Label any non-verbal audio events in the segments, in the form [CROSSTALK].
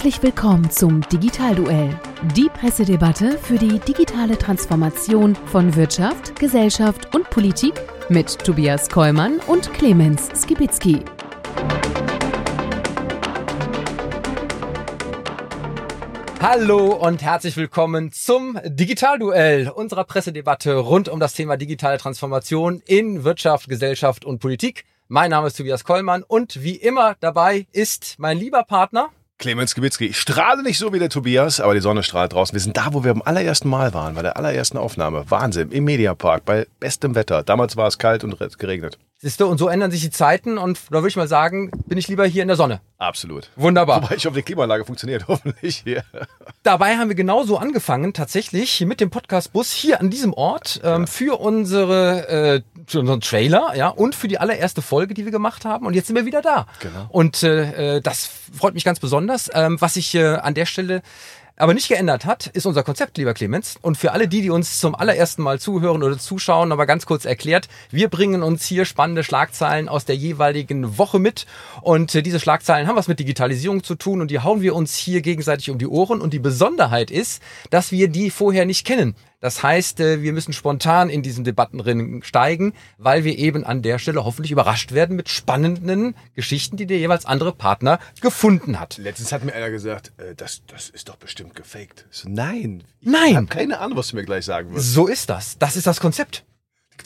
Herzlich willkommen zum Digitalduell, die Pressedebatte für die digitale Transformation von Wirtschaft, Gesellschaft und Politik mit Tobias Kollmann und Clemens Skibitzky. Hallo und herzlich willkommen zum Digitalduell unserer Pressedebatte rund um das Thema digitale Transformation in Wirtschaft, Gesellschaft und Politik. Mein Name ist Tobias Kollmann und wie immer dabei ist mein lieber Partner Clemens Gewitzki. Ich strahle nicht so wie der Tobias, aber die Sonne strahlt draußen. Wir sind da, wo wir beim allerersten Mal waren, bei der allerersten Aufnahme. Wahnsinn, im Mediapark, bei bestem Wetter. Damals war es kalt und geregnet. Siehst du, und so ändern sich die Zeiten und da würde ich mal sagen, bin ich lieber hier in der Sonne. Absolut. Wunderbar. Wobei ich hoffe, die Klimaanlage funktioniert [LAUGHS] hoffentlich hier. Dabei haben wir genauso angefangen, tatsächlich mit dem Podcastbus hier an diesem Ort ähm, für unsere äh, für unseren Trailer, ja, und für die allererste Folge, die wir gemacht haben. Und jetzt sind wir wieder da. Genau. Und äh, äh das freut mich ganz besonders. Ähm, was ich äh, an der Stelle aber nicht geändert hat, ist unser Konzept, lieber Clemens. Und für alle die, die uns zum allerersten Mal zuhören oder zuschauen, aber ganz kurz erklärt, wir bringen uns hier spannende Schlagzeilen aus der jeweiligen Woche mit. Und äh, diese Schlagzeilen haben was mit Digitalisierung zu tun und die hauen wir uns hier gegenseitig um die Ohren. Und die Besonderheit ist, dass wir die vorher nicht kennen. Das heißt, äh, wir müssen spontan in diesen Debattenrennen steigen, weil wir eben an der Stelle hoffentlich überrascht werden mit spannenden Geschichten, die der jeweils andere Partner gefunden hat. Letztens hat mir einer gesagt, äh, das, das ist doch bestimmt gefaked. So, nein. Ich Nein. habe keine Ahnung, was du mir gleich sagen wirst. So ist das. Das ist das Konzept.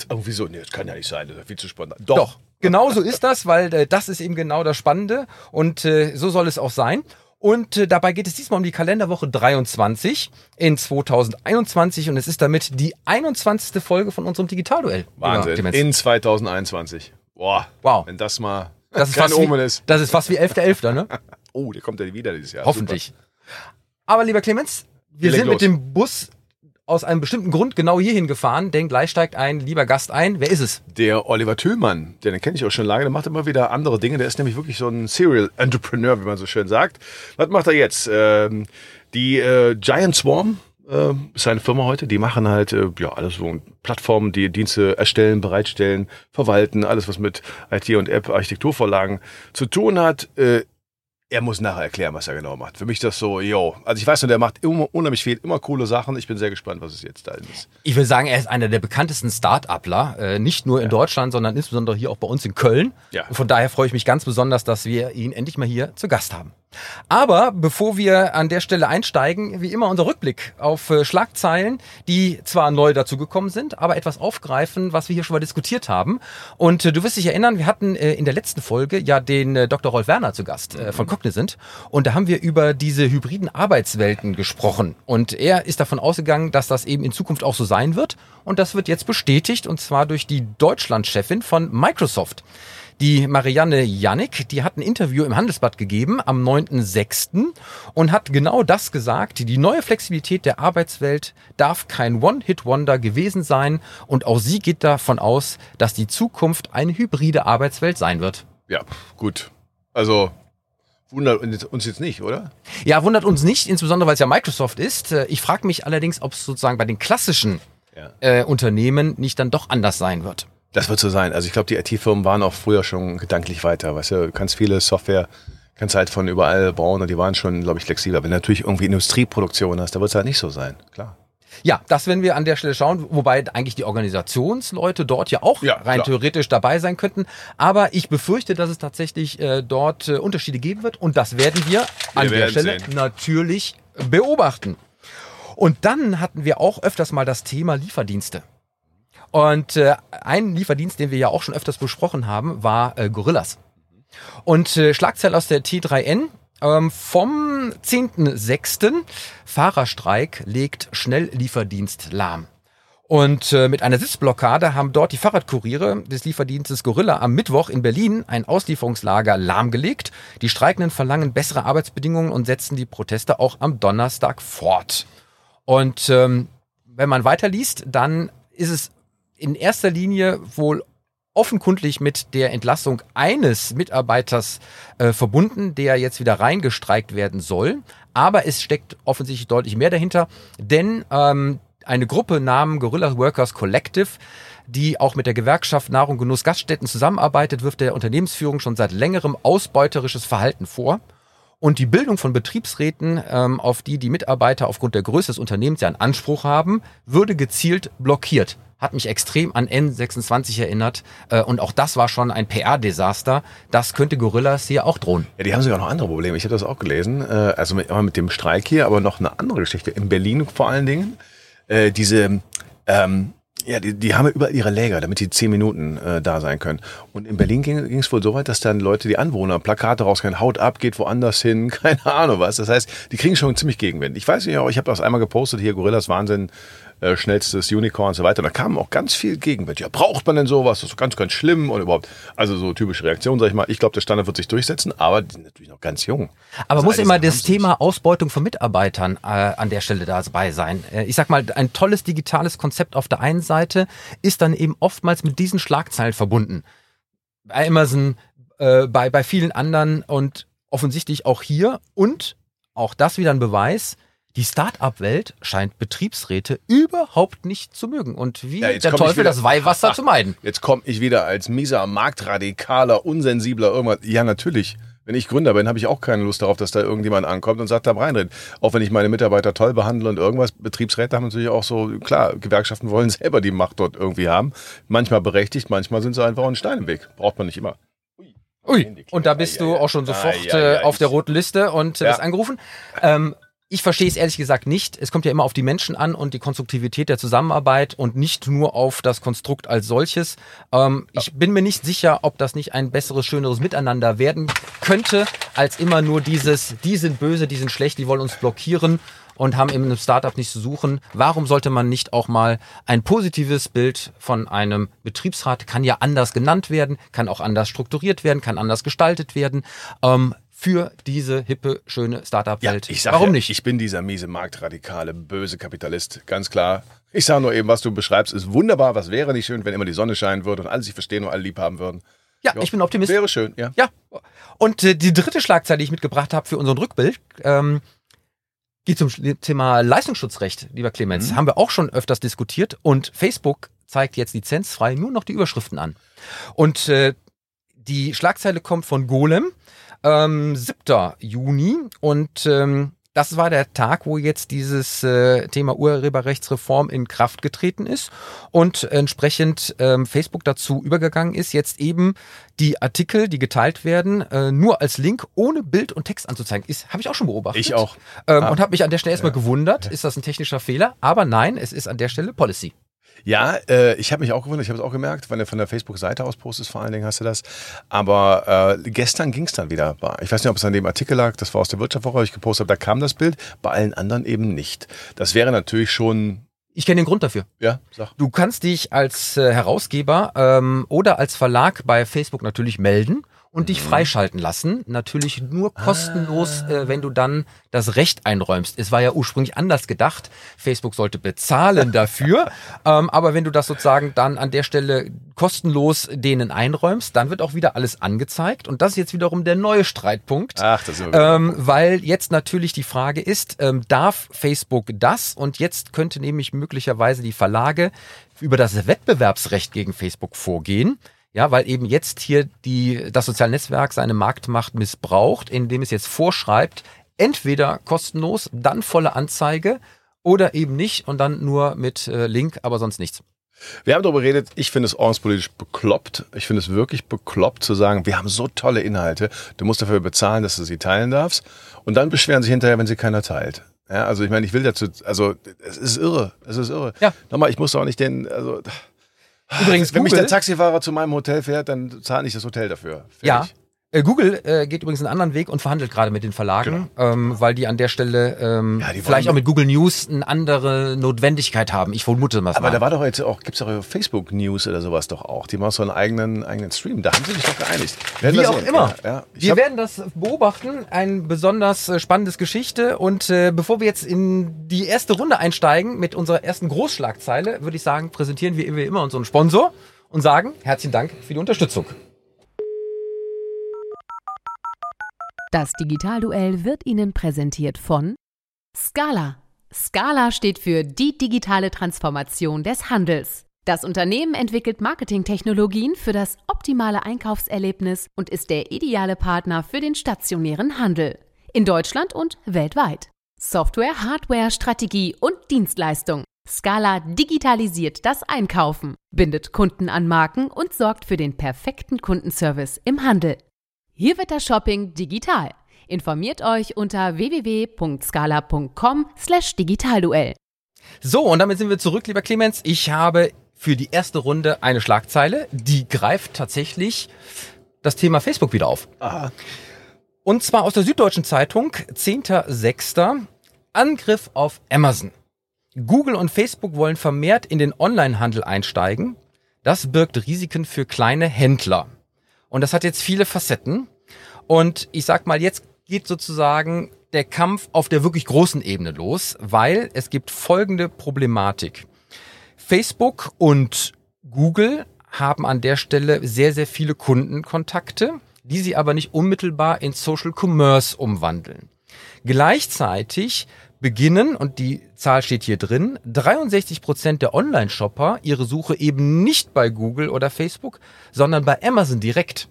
Oh, wieso? Nee, das kann ja nicht sein. Das ist viel zu spontan. Doch. Genau so ist das, weil äh, das ist eben genau das Spannende und äh, so soll es auch sein. Und äh, dabei geht es diesmal um die Kalenderwoche 23 in 2021 und es ist damit die 21. Folge von unserem Digitalduell. Wahnsinn. In 2021. Boah. Wow. Wenn das mal Das ist, kein fast wie, Omen ist. das ist fast wie 11.11., ne? [LAUGHS] Oh, der kommt ja wieder dieses Jahr. Hoffentlich. Aber lieber Clemens, wir Leg sind mit los. dem Bus aus einem bestimmten Grund genau hierhin gefahren, denn gleich steigt ein lieber Gast ein. Wer ist es? Der Oliver Tüllmann, den kenne ich auch schon lange, der macht immer wieder andere Dinge. Der ist nämlich wirklich so ein Serial Entrepreneur, wie man so schön sagt. Was macht er jetzt? Ähm, die äh, Giant Swarm äh, ist seine Firma heute. Die machen halt äh, ja alles so Plattformen, die Dienste erstellen, bereitstellen, verwalten, alles was mit IT und App, Architekturvorlagen zu tun hat. Äh, er muss nachher erklären, was er genau macht. Für mich das so, yo. Also ich weiß nur, der macht immer unheimlich viel, immer coole Sachen. Ich bin sehr gespannt, was es jetzt da ist. Ich will sagen, er ist einer der bekanntesten Start-upler, äh, nicht nur in Deutschland, sondern insbesondere hier auch bei uns in Köln. Ja. Und von daher freue ich mich ganz besonders, dass wir ihn endlich mal hier zu Gast haben. Aber bevor wir an der Stelle einsteigen, wie immer unser Rückblick auf äh, Schlagzeilen, die zwar neu dazugekommen sind, aber etwas aufgreifen, was wir hier schon mal diskutiert haben. Und äh, du wirst dich erinnern, wir hatten äh, in der letzten Folge ja den Dr. Rolf Werner zu Gast von Cognizant und da haben wir über diese hybriden Arbeitswelten gesprochen. Und er ist davon ausgegangen, dass das eben in Zukunft auch so sein wird. Und das wird jetzt bestätigt und zwar durch die Deutschlandchefin von Microsoft. Die Marianne Jannik, die hat ein Interview im Handelsblatt gegeben am 9.6. und hat genau das gesagt. Die neue Flexibilität der Arbeitswelt darf kein One-Hit-Wonder gewesen sein und auch sie geht davon aus, dass die Zukunft eine hybride Arbeitswelt sein wird. Ja, gut. Also wundert uns jetzt nicht, oder? Ja, wundert uns nicht, insbesondere weil es ja Microsoft ist. Äh, Ich frage mich allerdings, ob es sozusagen bei den klassischen Ja. äh, Unternehmen nicht dann doch anders sein wird. Das wird so sein. Also ich glaube, die IT-Firmen waren auch früher schon gedanklich weiter. Weißt du, du kannst viele Software, kannst halt von überall bauen und die waren schon, glaube ich, flexibler. Wenn du natürlich irgendwie Industrieproduktion hast, da wird es halt nicht so sein. Klar. Ja, das werden wir an der Stelle schauen, wobei eigentlich die Organisationsleute dort ja auch Ja, rein klar. theoretisch dabei sein könnten. Aber ich befürchte, dass es tatsächlich äh, dort äh, Unterschiede geben wird und das werden wir, an der werden Stelle sehen. natürlich beobachten. Und dann hatten wir auch öfters mal das Thema Lieferdienste. Und äh, ein Lieferdienst, den wir ja auch schon öfters besprochen haben, war äh, Gorillas. Und äh, Schlagzeile aus der T3N ähm, vom 10.06. Fahrerstreik legt Schnelllieferdienst lahm. Und äh, mit einer Sitzblockade haben dort die Fahrradkuriere des Lieferdienstes Gorilla am Mittwoch in Berlin ein Auslieferungslager lahmgelegt. Die Streikenden verlangen bessere Arbeitsbedingungen und setzen die Proteste auch am Donnerstag fort. Und ähm, wenn man weiterliest, dann ist es in erster Linie wohl offenkundlich mit der Entlassung eines Mitarbeiters äh, verbunden, der jetzt wieder reingestreikt werden soll. Aber es steckt offensichtlich deutlich mehr dahinter, denn ähm, eine Gruppe namens Gorilla Workers Collective, die auch mit der Gewerkschaft Nahrung, Genuss, Gaststätten zusammenarbeitet, wirft der Unternehmensführung schon seit längerem ausbeuterisches Verhalten vor. Und die Bildung von Betriebsräten, ähm, auf die die Mitarbeiter aufgrund der Größe des Unternehmens ja einen Anspruch haben, würde gezielt blockiert. Hat mich extrem an N26 erinnert. Äh, und auch das war schon ein PR-Desaster. Das könnte Gorillas hier auch drohen. Ja, die haben sogar noch andere Probleme. Ich habe das auch gelesen. Äh, also mit, mit dem Streik hier, aber noch eine andere Geschichte. In Berlin vor allen Dingen. Äh, diese ähm, ja, die, die haben ja überall ihre Läger, damit die zehn Minuten äh, da sein können. Und in Berlin ging es wohl so weit, dass dann Leute, die Anwohner, Plakate rausgehen, Haut ab, geht woanders hin, [LAUGHS] keine Ahnung was. Das heißt, die kriegen schon ziemlich Gegenwind. Ich weiß nicht, ich habe das einmal gepostet, hier Gorillas Wahnsinn, äh, schnellstes Unicorn und so weiter. Und da kam auch ganz viel Gegenwind. Ja, braucht man denn sowas? Das ist ganz, ganz schlimm und überhaupt. Also so typische Reaktion, sag ich mal. Ich glaube, der Standard wird sich durchsetzen, aber die sind natürlich noch ganz jung. Aber muss immer das Thema Ausbeutung von Mitarbeitern äh, an der Stelle dabei sein. Äh, ich sag mal, ein tolles digitales Konzept auf der einen Seite ist dann eben oftmals mit diesen Schlagzeilen verbunden. Bei Amazon, äh, bei, bei vielen anderen und offensichtlich auch hier und auch das wieder ein Beweis, die Start-up-Welt scheint Betriebsräte überhaupt nicht zu mögen und wie Ja, der Teufel wieder- das Weihwasser zu meiden. [LAUGHS] Jetzt komme ich wieder als mieser, marktradikaler, unsensibler irgendwas. Ja, natürlich. Wenn ich Gründer bin, habe ich auch keine Lust darauf, dass da irgendjemand ankommt und sagt, da reinredet. Auch wenn ich meine Mitarbeiter toll behandle und irgendwas. Betriebsräte haben natürlich auch so, klar, Gewerkschaften wollen selber die Macht dort irgendwie haben. Manchmal berechtigt, manchmal sind sie einfach ein Stein im Weg. Braucht man nicht immer. Ui, und da bist du auch schon sofort Ah, ja, ja, äh, auf der roten Liste und äh, Ja. wirst angerufen. Ähm, ich verstehe es ehrlich gesagt nicht. Es kommt ja immer auf die Menschen an und die Konstruktivität der Zusammenarbeit und nicht nur auf das Konstrukt als solches. Ähm, ich bin mir nicht sicher, ob das nicht ein besseres, schöneres Miteinander werden könnte, als immer nur dieses, die sind böse, die sind schlecht, die wollen uns blockieren und haben in einem Startup nichts zu suchen. Warum sollte man nicht auch mal ein positives Bild von einem Betriebsrat, kann ja anders genannt werden, kann auch anders strukturiert werden, kann anders gestaltet werden, ähm, für diese hippe, schöne Startup-Welt. sag Warum ja, nicht? Ich bin dieser miese, marktradikale, böse Kapitalist. Ganz klar. Ich sage nur eben, was du beschreibst, ist wunderbar. Was wäre nicht schön, wenn immer die Sonne scheinen würde und alle sich verstehen und alle lieb haben würden. ja, ich bin Optimist. Wäre schön, ja. Ja. Und äh, die dritte Schlagzeile, die ich mitgebracht habe für unseren Rückbild, ähm, geht zum Thema Leistungsschutzrecht, lieber Clemens. Mhm. Haben wir auch schon öfters diskutiert und Facebook zeigt jetzt lizenzfrei nur noch die Überschriften an. Und äh, die Schlagzeile kommt von Golem, ähm, 7. Juni und ähm, das war der Tag, wo jetzt dieses äh, Thema Urheberrechtsreform in Kraft getreten ist und entsprechend ähm, Facebook dazu übergegangen ist, jetzt eben die Artikel, die geteilt werden, äh, nur als Link ohne Bild und Text anzuzeigen. Ist habe ich auch schon beobachtet. Ich auch. Ähm, Ah. Und habe mich an der Stelle erstmal gewundert, ist das ein technischer Fehler? Aber nein, es ist an der Stelle Policy. Ja, äh, ich habe mich auch gewundert, ich habe es auch gemerkt, wenn du von der Facebook-Seite aus postest, vor allen Dingen hast du das. Aber äh, gestern ging es dann wieder. Ich weiß nicht, ob es an dem Artikel lag, das war aus der Wirtschaftswoche, ich gepostet habe, da kam das Bild, bei allen anderen eben nicht. Das wäre natürlich schon, Ich kenne den Grund dafür. ja, sag. Du kannst dich als äh, Herausgeber ähm, oder als Verlag bei Facebook natürlich melden und dich freischalten lassen. Natürlich nur kostenlos, äh, wenn du dann das Recht einräumst. Es war ja ursprünglich anders gedacht. Facebook sollte bezahlen [LAUGHS] dafür. ähm, aber wenn du das sozusagen dann an der Stelle kostenlos denen einräumst, dann wird auch wieder alles angezeigt. Und das ist jetzt wiederum der neue Streitpunkt. Ach, das wir Ähm, weil jetzt natürlich die Frage ist, ähm, darf Facebook das? Und jetzt könnte nämlich möglicherweise die Verlage über das Wettbewerbsrecht gegen Facebook vorgehen. Ja, weil eben jetzt hier die, das soziale Netzwerk seine Marktmacht missbraucht, indem es jetzt vorschreibt, entweder kostenlos, dann volle Anzeige oder eben nicht und dann nur mit äh, Link, aber sonst nichts. Wir haben darüber geredet, ich finde es ordnungspolitisch bekloppt. Ich finde es wirklich bekloppt zu sagen, wir haben so tolle Inhalte, du musst dafür bezahlen, dass du sie teilen darfst. Und dann beschweren sich hinterher, wenn sie keiner teilt. Ja, also ich meine, ich will dazu, also es ist irre, es ist irre. Ja. Nochmal, ich muss auch nicht den, also Übrigens, wenn mich Google- der Taxifahrer zu meinem Hotel fährt, dann zahle ich das Hotel dafür. Ja. Fertig. Äh, Google äh, geht übrigens einen anderen Weg und verhandelt gerade mit den Verlagen, ähm, weil die an der Stelle ähm, Genau. Ja, vielleicht auch mit- Google News eine andere Notwendigkeit haben. Ich vermute mal. Aber da war doch jetzt auch, gibt's doch Facebook News oder sowas doch auch. Die machen so einen eigenen, eigenen Stream. Da haben sie sich doch geeinigt. Werden Wie auch sehen. immer. Ja, ja. Wir werden das beobachten. Ein besonders äh, spannendes Geschichte. Und äh, bevor wir jetzt in die erste Runde einsteigen mit unserer ersten Großschlagzeile, würde ich sagen, präsentieren wir wie immer unseren Sponsor und sagen herzlichen Dank für die Unterstützung. Das Digitalduell wird Ihnen präsentiert von Scala. Scala steht für die digitale Transformation des Handels. Das Unternehmen entwickelt Marketingtechnologien für das optimale Einkaufserlebnis und ist der ideale Partner für den stationären Handel. In Deutschland und weltweit. Software, Hardware, Strategie und Dienstleistung. Scala digitalisiert das Einkaufen, bindet Kunden an Marken und sorgt für den perfekten Kundenservice im Handel. Hier wird das Shopping digital. Informiert euch unter www.scala.com/digitalduell. So, und damit sind wir zurück, lieber Clemens. Ich habe für die erste Runde eine Schlagzeile, die greift tatsächlich das Thema Facebook wieder auf. Aha. Und zwar aus der Süddeutschen Zeitung, 10.06. Angriff auf Amazon. Google und Facebook wollen vermehrt in den Onlinehandel einsteigen. Das birgt Risiken für kleine Händler. Und das hat jetzt viele Facetten. Und ich sag mal, jetzt geht sozusagen der Kampf auf der wirklich großen Ebene los, weil es gibt folgende Problematik. Facebook und Google haben an der Stelle sehr, sehr viele Kundenkontakte, die sie aber nicht unmittelbar in Social Commerce umwandeln. Gleichzeitig beginnen, und die Zahl steht hier drin, 63 Prozent der Online-Shopper ihre Suche eben nicht bei Google oder Facebook, sondern bei Amazon direkt.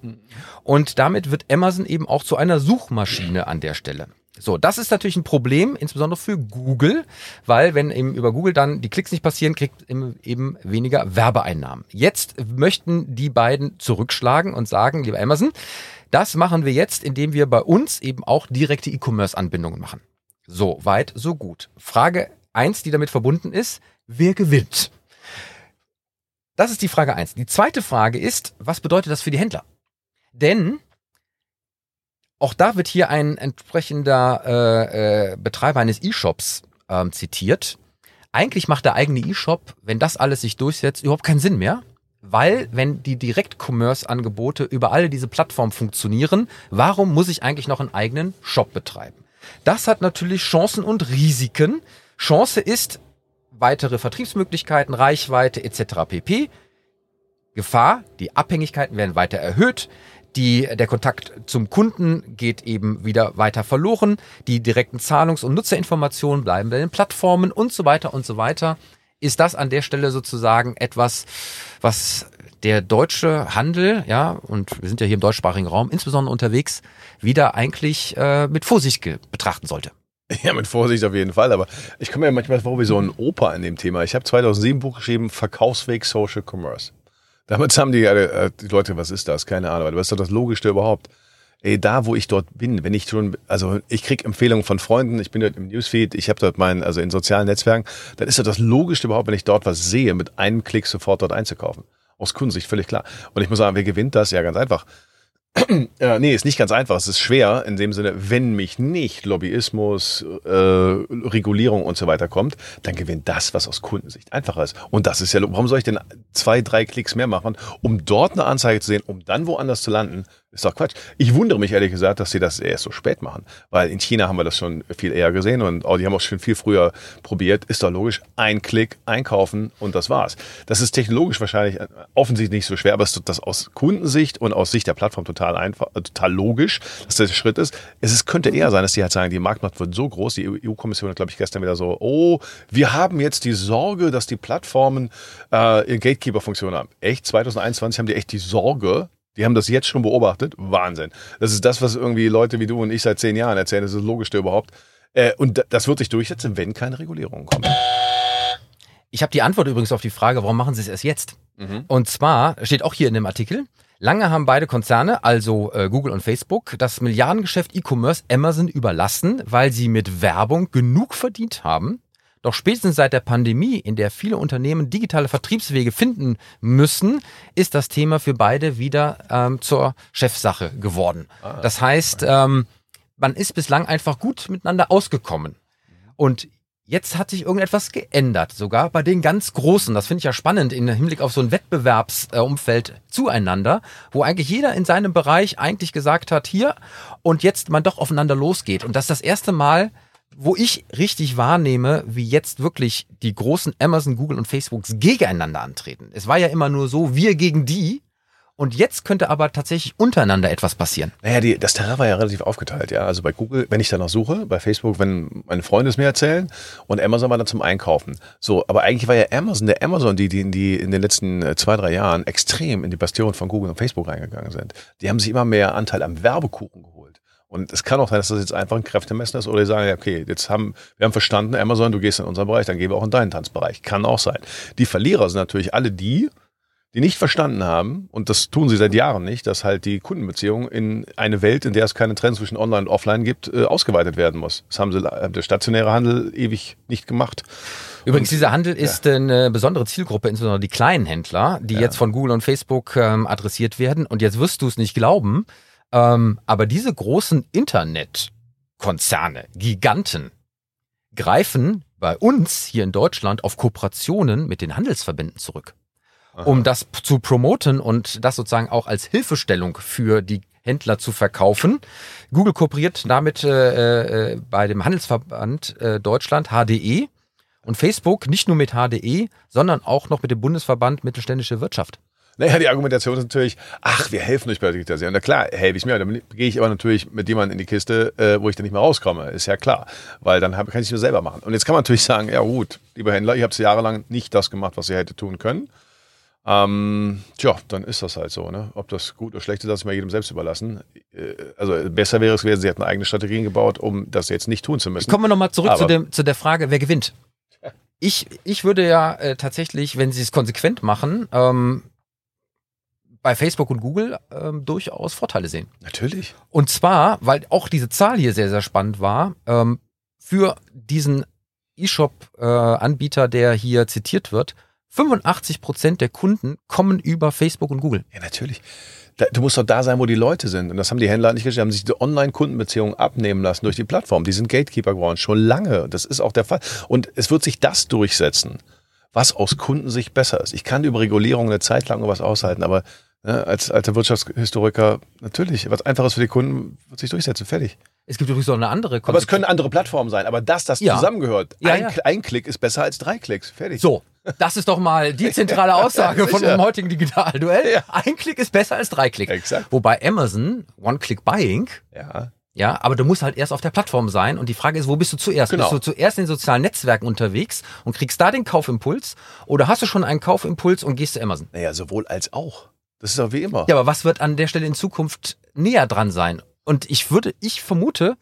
Und damit wird Amazon eben auch zu einer Suchmaschine an der Stelle. So, das ist natürlich ein Problem, insbesondere für Google, weil wenn eben über Google dann die Klicks nicht passieren, kriegt eben weniger Werbeeinnahmen. Jetzt möchten die beiden zurückschlagen und sagen, lieber Amazon, das machen wir jetzt, indem wir bei uns eben auch direkte E-Commerce-Anbindungen machen. So weit, so gut. Frage eins, die damit verbunden ist, wer gewinnt? Das ist die Frage eins. Die zweite Frage ist, was bedeutet das für die Händler? Denn auch da wird hier ein entsprechender äh, äh, Betreiber eines E-Shops ähm, zitiert. Eigentlich macht der eigene E-Shop, wenn das alles sich durchsetzt, überhaupt keinen Sinn mehr. Weil, wenn die Direkt-Commerce-Angebote über alle diese Plattformen funktionieren, warum muss ich eigentlich noch einen eigenen Shop betreiben? Das hat natürlich Chancen und Risiken. Chance ist weitere Vertriebsmöglichkeiten, Reichweite etc. pp. Gefahr, die Abhängigkeiten werden weiter erhöht, die, der Kontakt zum Kunden geht eben wieder weiter verloren, die direkten Zahlungs- und Nutzerinformationen bleiben bei den Plattformen und so weiter und so weiter. Ist das an der Stelle sozusagen etwas, was der deutsche Handel, ja, und wir sind ja hier im deutschsprachigen Raum insbesondere unterwegs, wieder eigentlich äh, mit Vorsicht betrachten sollte. Ja, mit Vorsicht auf jeden Fall. Aber ich komme mir manchmal vor wie so ein Opa in dem Thema. Ich habe 2007 ein Buch geschrieben, Verkaufsweg Social Commerce. Damit haben die, äh, die Leute, was ist das? Keine Ahnung. Aber das ist doch das Logischste überhaupt. Ey, da, wo ich dort bin, wenn ich schon, also ich krieg Empfehlungen von Freunden, ich bin dort im Newsfeed, ich habe dort mein, also in sozialen Netzwerken, dann ist doch das Logischste überhaupt, wenn ich dort was sehe, mit einem Klick sofort dort einzukaufen. Aus Kundensicht völlig klar. Und ich muss sagen, wer gewinnt das? Ja, ganz einfach. [CLEARS THROAT] äh, nee, ist nicht ganz einfach. Es ist schwer in dem Sinne, wenn mich nicht Lobbyismus, äh, Regulierung und so weiter kommt, dann gewinnt das, was aus Kundensicht einfacher ist. Und das ist ja, warum soll ich denn zwei, drei Klicks mehr machen, um dort eine Anzeige zu sehen, um dann woanders zu landen? Ist doch Quatsch. Ich wundere mich ehrlich gesagt, dass sie das erst so spät machen. Weil in China haben wir das schon viel eher gesehen und auch die haben auch schon viel früher probiert. Ist doch logisch. Ein Klick, einkaufen und das war's. Das ist technologisch wahrscheinlich äh, offensichtlich nicht so schwer, aber es ist das aus Kundensicht und aus Sicht der Plattform total einfach, äh, total logisch, dass das der Schritt ist. Es ist, könnte eher sein, dass die halt sagen, die Marktmacht wird so groß. Die EU-Kommission hat, glaube ich, gestern wieder so, oh, wir haben jetzt die Sorge, dass die Plattformen äh, Gatekeeper-Funktion haben. Echt? 2021 haben die echt die Sorge, die haben das jetzt schon beobachtet. Wahnsinn. Das ist das, was irgendwie Leute wie du und ich seit zehn Jahren erzählen. Das ist das Logischste überhaupt. Äh, und das wird sich durchsetzen, wenn keine Regulierungen kommen. Ich habe die Antwort übrigens auf die Frage, warum machen sie es erst jetzt? Mhm. Und zwar steht auch hier in dem Artikel, lange haben beide Konzerne, also äh, Google und Facebook, das Milliardengeschäft E-Commerce Amazon überlassen, weil sie mit Werbung genug verdient haben doch spätestens seit der Pandemie, in der viele Unternehmen digitale Vertriebswege finden müssen, ist das Thema für beide wieder ähm, zur Chefsache geworden. Ah, das heißt, ähm, man ist bislang einfach gut miteinander ausgekommen. Und Jetzt hat sich irgendetwas geändert, sogar bei den ganz Großen. Das finde ich ja spannend im Hinblick auf so ein Wettbewerbsumfeld zueinander, wo eigentlich jeder in seinem Bereich eigentlich gesagt hat, hier und jetzt man doch aufeinander losgeht. Und das ist das erste Mal, wo ich richtig wahrnehme, wie jetzt wirklich die großen Amazon, Google und Facebooks gegeneinander antreten. Es war ja immer nur so, wir gegen die. Und jetzt könnte aber tatsächlich untereinander etwas passieren. Naja, die, das Terrain war ja relativ aufgeteilt, ja. Also bei Google, wenn ich danach suche, bei Facebook, wenn meine Freunde es mir erzählen und Amazon war dann zum Einkaufen. So, aber eigentlich war ja Amazon, der Amazon, die, die, die in den letzten äh, zwei, drei Jahren extrem in die Bastion von Google und Facebook reingegangen sind. Die haben sich immer mehr Anteil am Werbekuchen geholt. Und es kann auch sein, dass das jetzt einfach ein Kräftemessen ist oder die sagen, ja, okay, jetzt haben wir haben verstanden, Amazon, du gehst in unseren Bereich, dann gehen wir auch in deinen Tanzbereich. Kann auch sein. Die Verlierer sind natürlich alle die, die nicht verstanden haben, und das tun sie seit Jahren nicht, dass halt die Kundenbeziehung in eine Welt, in der es keine Trends zwischen Online und Offline gibt, äh, ausgeweitet werden muss. Das haben sie, äh, der stationäre Handel ewig nicht gemacht. Übrigens, dieser Handel ist eine besondere Zielgruppe, insbesondere die kleinen Händler, die jetzt von Google und Facebook ähm, adressiert werden. Und jetzt wirst du es nicht glauben, ähm, aber diese großen Internetkonzerne, Giganten, greifen bei uns hier in Deutschland auf Kooperationen mit den Handelsverbänden zurück, um das zu promoten und das sozusagen auch als Hilfestellung für die Händler zu verkaufen. Google kooperiert damit äh, äh, bei dem Handelsverband äh, Deutschland, HDE, und Facebook nicht nur mit HDE, sondern auch noch mit dem Bundesverband Mittelständische Wirtschaft. Naja, die Argumentation ist natürlich, ach, wir helfen euch bei der Digitalisierung. Na klar, helfe ich mir. Dann gehe ich aber natürlich mit jemandem in die Kiste, äh, wo ich dann nicht mehr rauskomme. Ist ja klar. Weil dann hab, kann ich es nur selber machen. Und jetzt kann man natürlich sagen, ja gut, lieber Händler, ihr habt jahrelang nicht das gemacht, was ihr hättet tun können. Ähm, tja, dann ist das halt so. Ne? Ob das gut oder schlecht ist, das ist mal jedem selbst überlassen. Äh, also besser wäre es gewesen, sie hätten eigene Strategien gebaut, um das jetzt nicht tun zu müssen. Kommen wir nochmal zurück Aber- zu, dem, zu der Frage, wer gewinnt. [LAUGHS] Ich, ich würde ja äh, tatsächlich, wenn sie es konsequent machen, ähm, bei Facebook und Google ähm, durchaus Vorteile sehen. Natürlich. Und zwar, weil auch diese Zahl hier sehr, sehr spannend war, ähm, für diesen E-Shop-Anbieter, der hier zitiert wird, 85 Prozent der Kunden kommen über Facebook und Google. Ja, natürlich. Da, du musst doch da sein, wo die Leute sind. Und das haben die Händler nicht geschafft. Die haben sich die Online-Kundenbeziehungen abnehmen lassen durch die Plattform. Die sind Gatekeeper geworden, schon lange. Das ist auch der Fall. Und es wird sich das durchsetzen, was aus Kundensicht besser ist. Ich kann über Regulierung eine Zeit lang was aushalten, aber ne, als alter Wirtschaftshistoriker, natürlich, was Einfaches für die Kunden wird sich durchsetzen. Fertig. Es gibt übrigens auch eine andere Aber es können andere Plattformen sein. Aber das, das Ja. zusammengehört, Ja, ein, ja. ein Klick ist besser als drei Klicks. Fertig. So, das ist doch mal die [LAUGHS] zentrale Aussage von unserem heutigen Digitalduell. Ein Klick ist besser als drei Klick. Exakt. Wobei Amazon, One-Click-Buying, Ja. ja, aber du musst halt erst auf der Plattform sein und die Frage ist, wo bist du zuerst? Genau. Bist du zuerst in den sozialen Netzwerken unterwegs und kriegst da den Kaufimpuls oder hast du schon einen Kaufimpuls und gehst zu Amazon? Naja, sowohl als auch. Das ist doch wie immer. Ja, aber was wird an der Stelle in Zukunft näher dran sein? Und ich würde, ich vermute,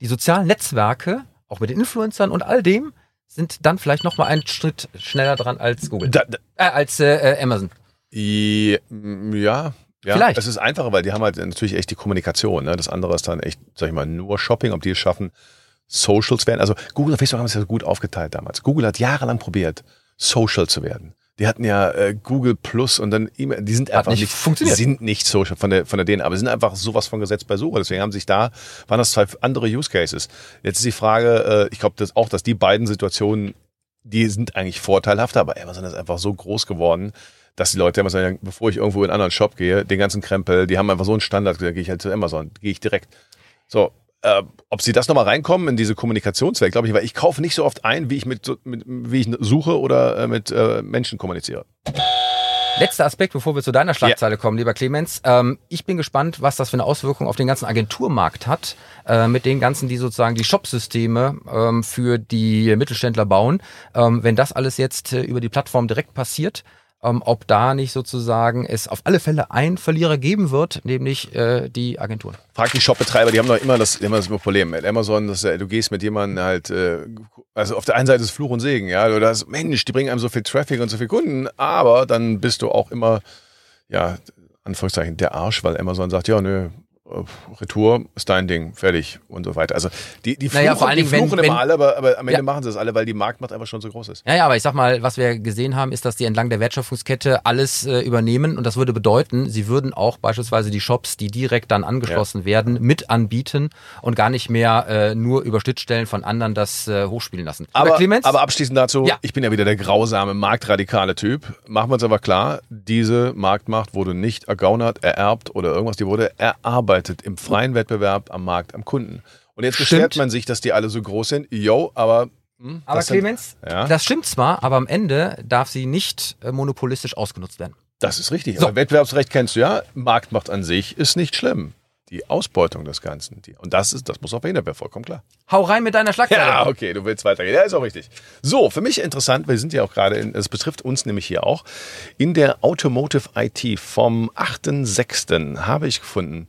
die sozialen Netzwerke, auch mit den Influencern und all dem, sind dann vielleicht noch mal einen Schritt schneller dran als Google, Da, da, äh, als äh, äh, Amazon. I- m, Ja, ja. Vielleicht. Es ist einfacher, weil die haben halt natürlich echt die Kommunikation. Ne? Das andere ist dann echt, sag ich mal, nur Shopping, ob die es schaffen, Socials werden. Also Google und Facebook haben es ja gut aufgeteilt damals. Google hat jahrelang probiert, Social zu werden. Die hatten ja äh, Google Plus und dann E-Mail, die sind Hat einfach nicht nicht, funktioniert. sind nicht social von der, von der denen, aber sind einfach sowas von gesetzt bei Suche. Deswegen haben sich da, waren das zwei andere Use Cases. Jetzt ist die Frage, äh, ich glaube das auch, dass die beiden Situationen, die sind eigentlich vorteilhafter, aber Amazon ist einfach so groß geworden, dass die Leute immer sagen, bevor ich irgendwo in einen anderen Shop gehe, den ganzen Krempel, die haben einfach so einen Standard, da gehe ich halt zu Amazon, gehe ich direkt. So, äh, ob sie das nochmal reinkommen in diese Kommunikationswelt, glaube ich, weil ich kaufe nicht so oft ein, wie ich mit, mit wie ich suche oder äh, mit äh, Menschen kommuniziere. Letzter Aspekt, bevor wir zu deiner Schlagzeile kommen, lieber Clemens. Ähm, ich bin gespannt, was das für eine Auswirkung auf den ganzen Agenturmarkt hat, äh, mit den ganzen, die sozusagen die Shopsysteme ähm, für die Mittelständler bauen. Ähm, wenn das alles jetzt äh, über die Plattform direkt passiert, ähm, ob da nicht sozusagen es auf alle Fälle einen Verlierer geben wird, nämlich äh, die Agenturen. Frag die Shopbetreiber, die haben doch immer das, immer das Problem mit Amazon, dass du gehst mit jemandem halt, äh, also auf der einen Seite ist Fluch und Segen, ja, du hast, Mensch, die bringen einem so viel Traffic und so viel Kunden, aber dann bist du auch immer, ja, Anführungszeichen, der Arsch, weil Amazon sagt, ja, nö, Retour ist dein Ding, fertig und so weiter. Also die, die Naja, allen die wenn- fluchen wenn- immer alle, aber, aber am Ende Ja. machen sie es alle, weil die Marktmacht einfach schon so groß ist. Ja, ja, aber ich sag mal, was wir gesehen haben, ist, dass die entlang der Wertschöpfungskette alles äh, übernehmen und das würde bedeuten, sie würden auch beispielsweise die Shops, die direkt dann angeschlossen werden, mit anbieten und gar nicht mehr äh, nur über Schnittstellen von anderen das äh, hochspielen lassen. Aber, aber abschließend dazu, Ja. ich bin ja wieder der grausame, marktradikale Typ. Machen wir uns aber klar, diese Marktmacht wurde nicht ergaunert, ererbt oder irgendwas, die wurde erarbeitet im freien Wettbewerb am Markt, am Kunden. Und jetzt beschwert man sich, dass die alle so groß sind. Yo, aber... hm, aber das sind- Clemens, Ja. das stimmt zwar, aber am Ende darf sie nicht äh, monopolistisch ausgenutzt werden. Das ist richtig. So. Aber Wettbewerbsrecht kennst du ja. Marktmacht an sich ist nicht schlimm. Die Ausbeutung des Ganzen. Die, und das ist, das muss auch verhindert werden, vollkommen klar. Hau rein mit deiner Schlagzeile. Ja, okay, du willst weitergehen. Ja, ist auch richtig. So, für mich interessant, wir sind ja auch gerade, es betrifft uns nämlich hier auch, in der Automotive IT vom 8.6. habe ich gefunden,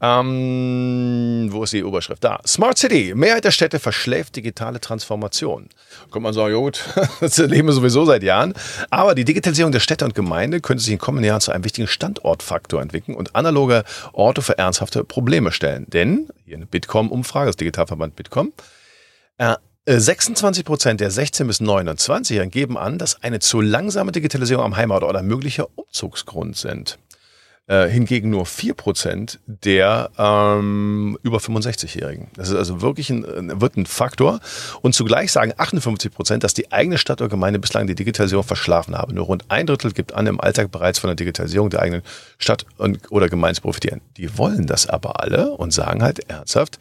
Ähm, wo ist die Oberschrift? Da. Smart City. Mehrheit der Städte verschläft digitale Transformation. Könnte man sagen, ja gut, [LAUGHS] das erleben wir sowieso seit Jahren. Aber die Digitalisierung der Städte und Gemeinde könnte sich in kommenden Jahren zu einem wichtigen Standortfaktor entwickeln und analoge Orte für ernsthafte Probleme stellen. Denn, hier eine Bitkom-Umfrage, das Digitalverband Bitkom, äh, 26 Prozent der 16- bis 29-Jährigen geben an, dass eine zu langsame Digitalisierung am Heimatort ein möglicher Umzugsgrund sind. Äh, hingegen nur 4% der ähm, über 65-Jährigen. Das ist also wirklich ein, wird ein Faktor. Und zugleich sagen 58%, dass die eigene Stadt oder Gemeinde bislang die Digitalisierung verschlafen habe. Nur rund ein Drittel gibt an, im Alltag bereits von der Digitalisierung der eigenen Stadt und, oder Gemeinde zu profitieren. Die wollen das aber alle und sagen halt ernsthaft,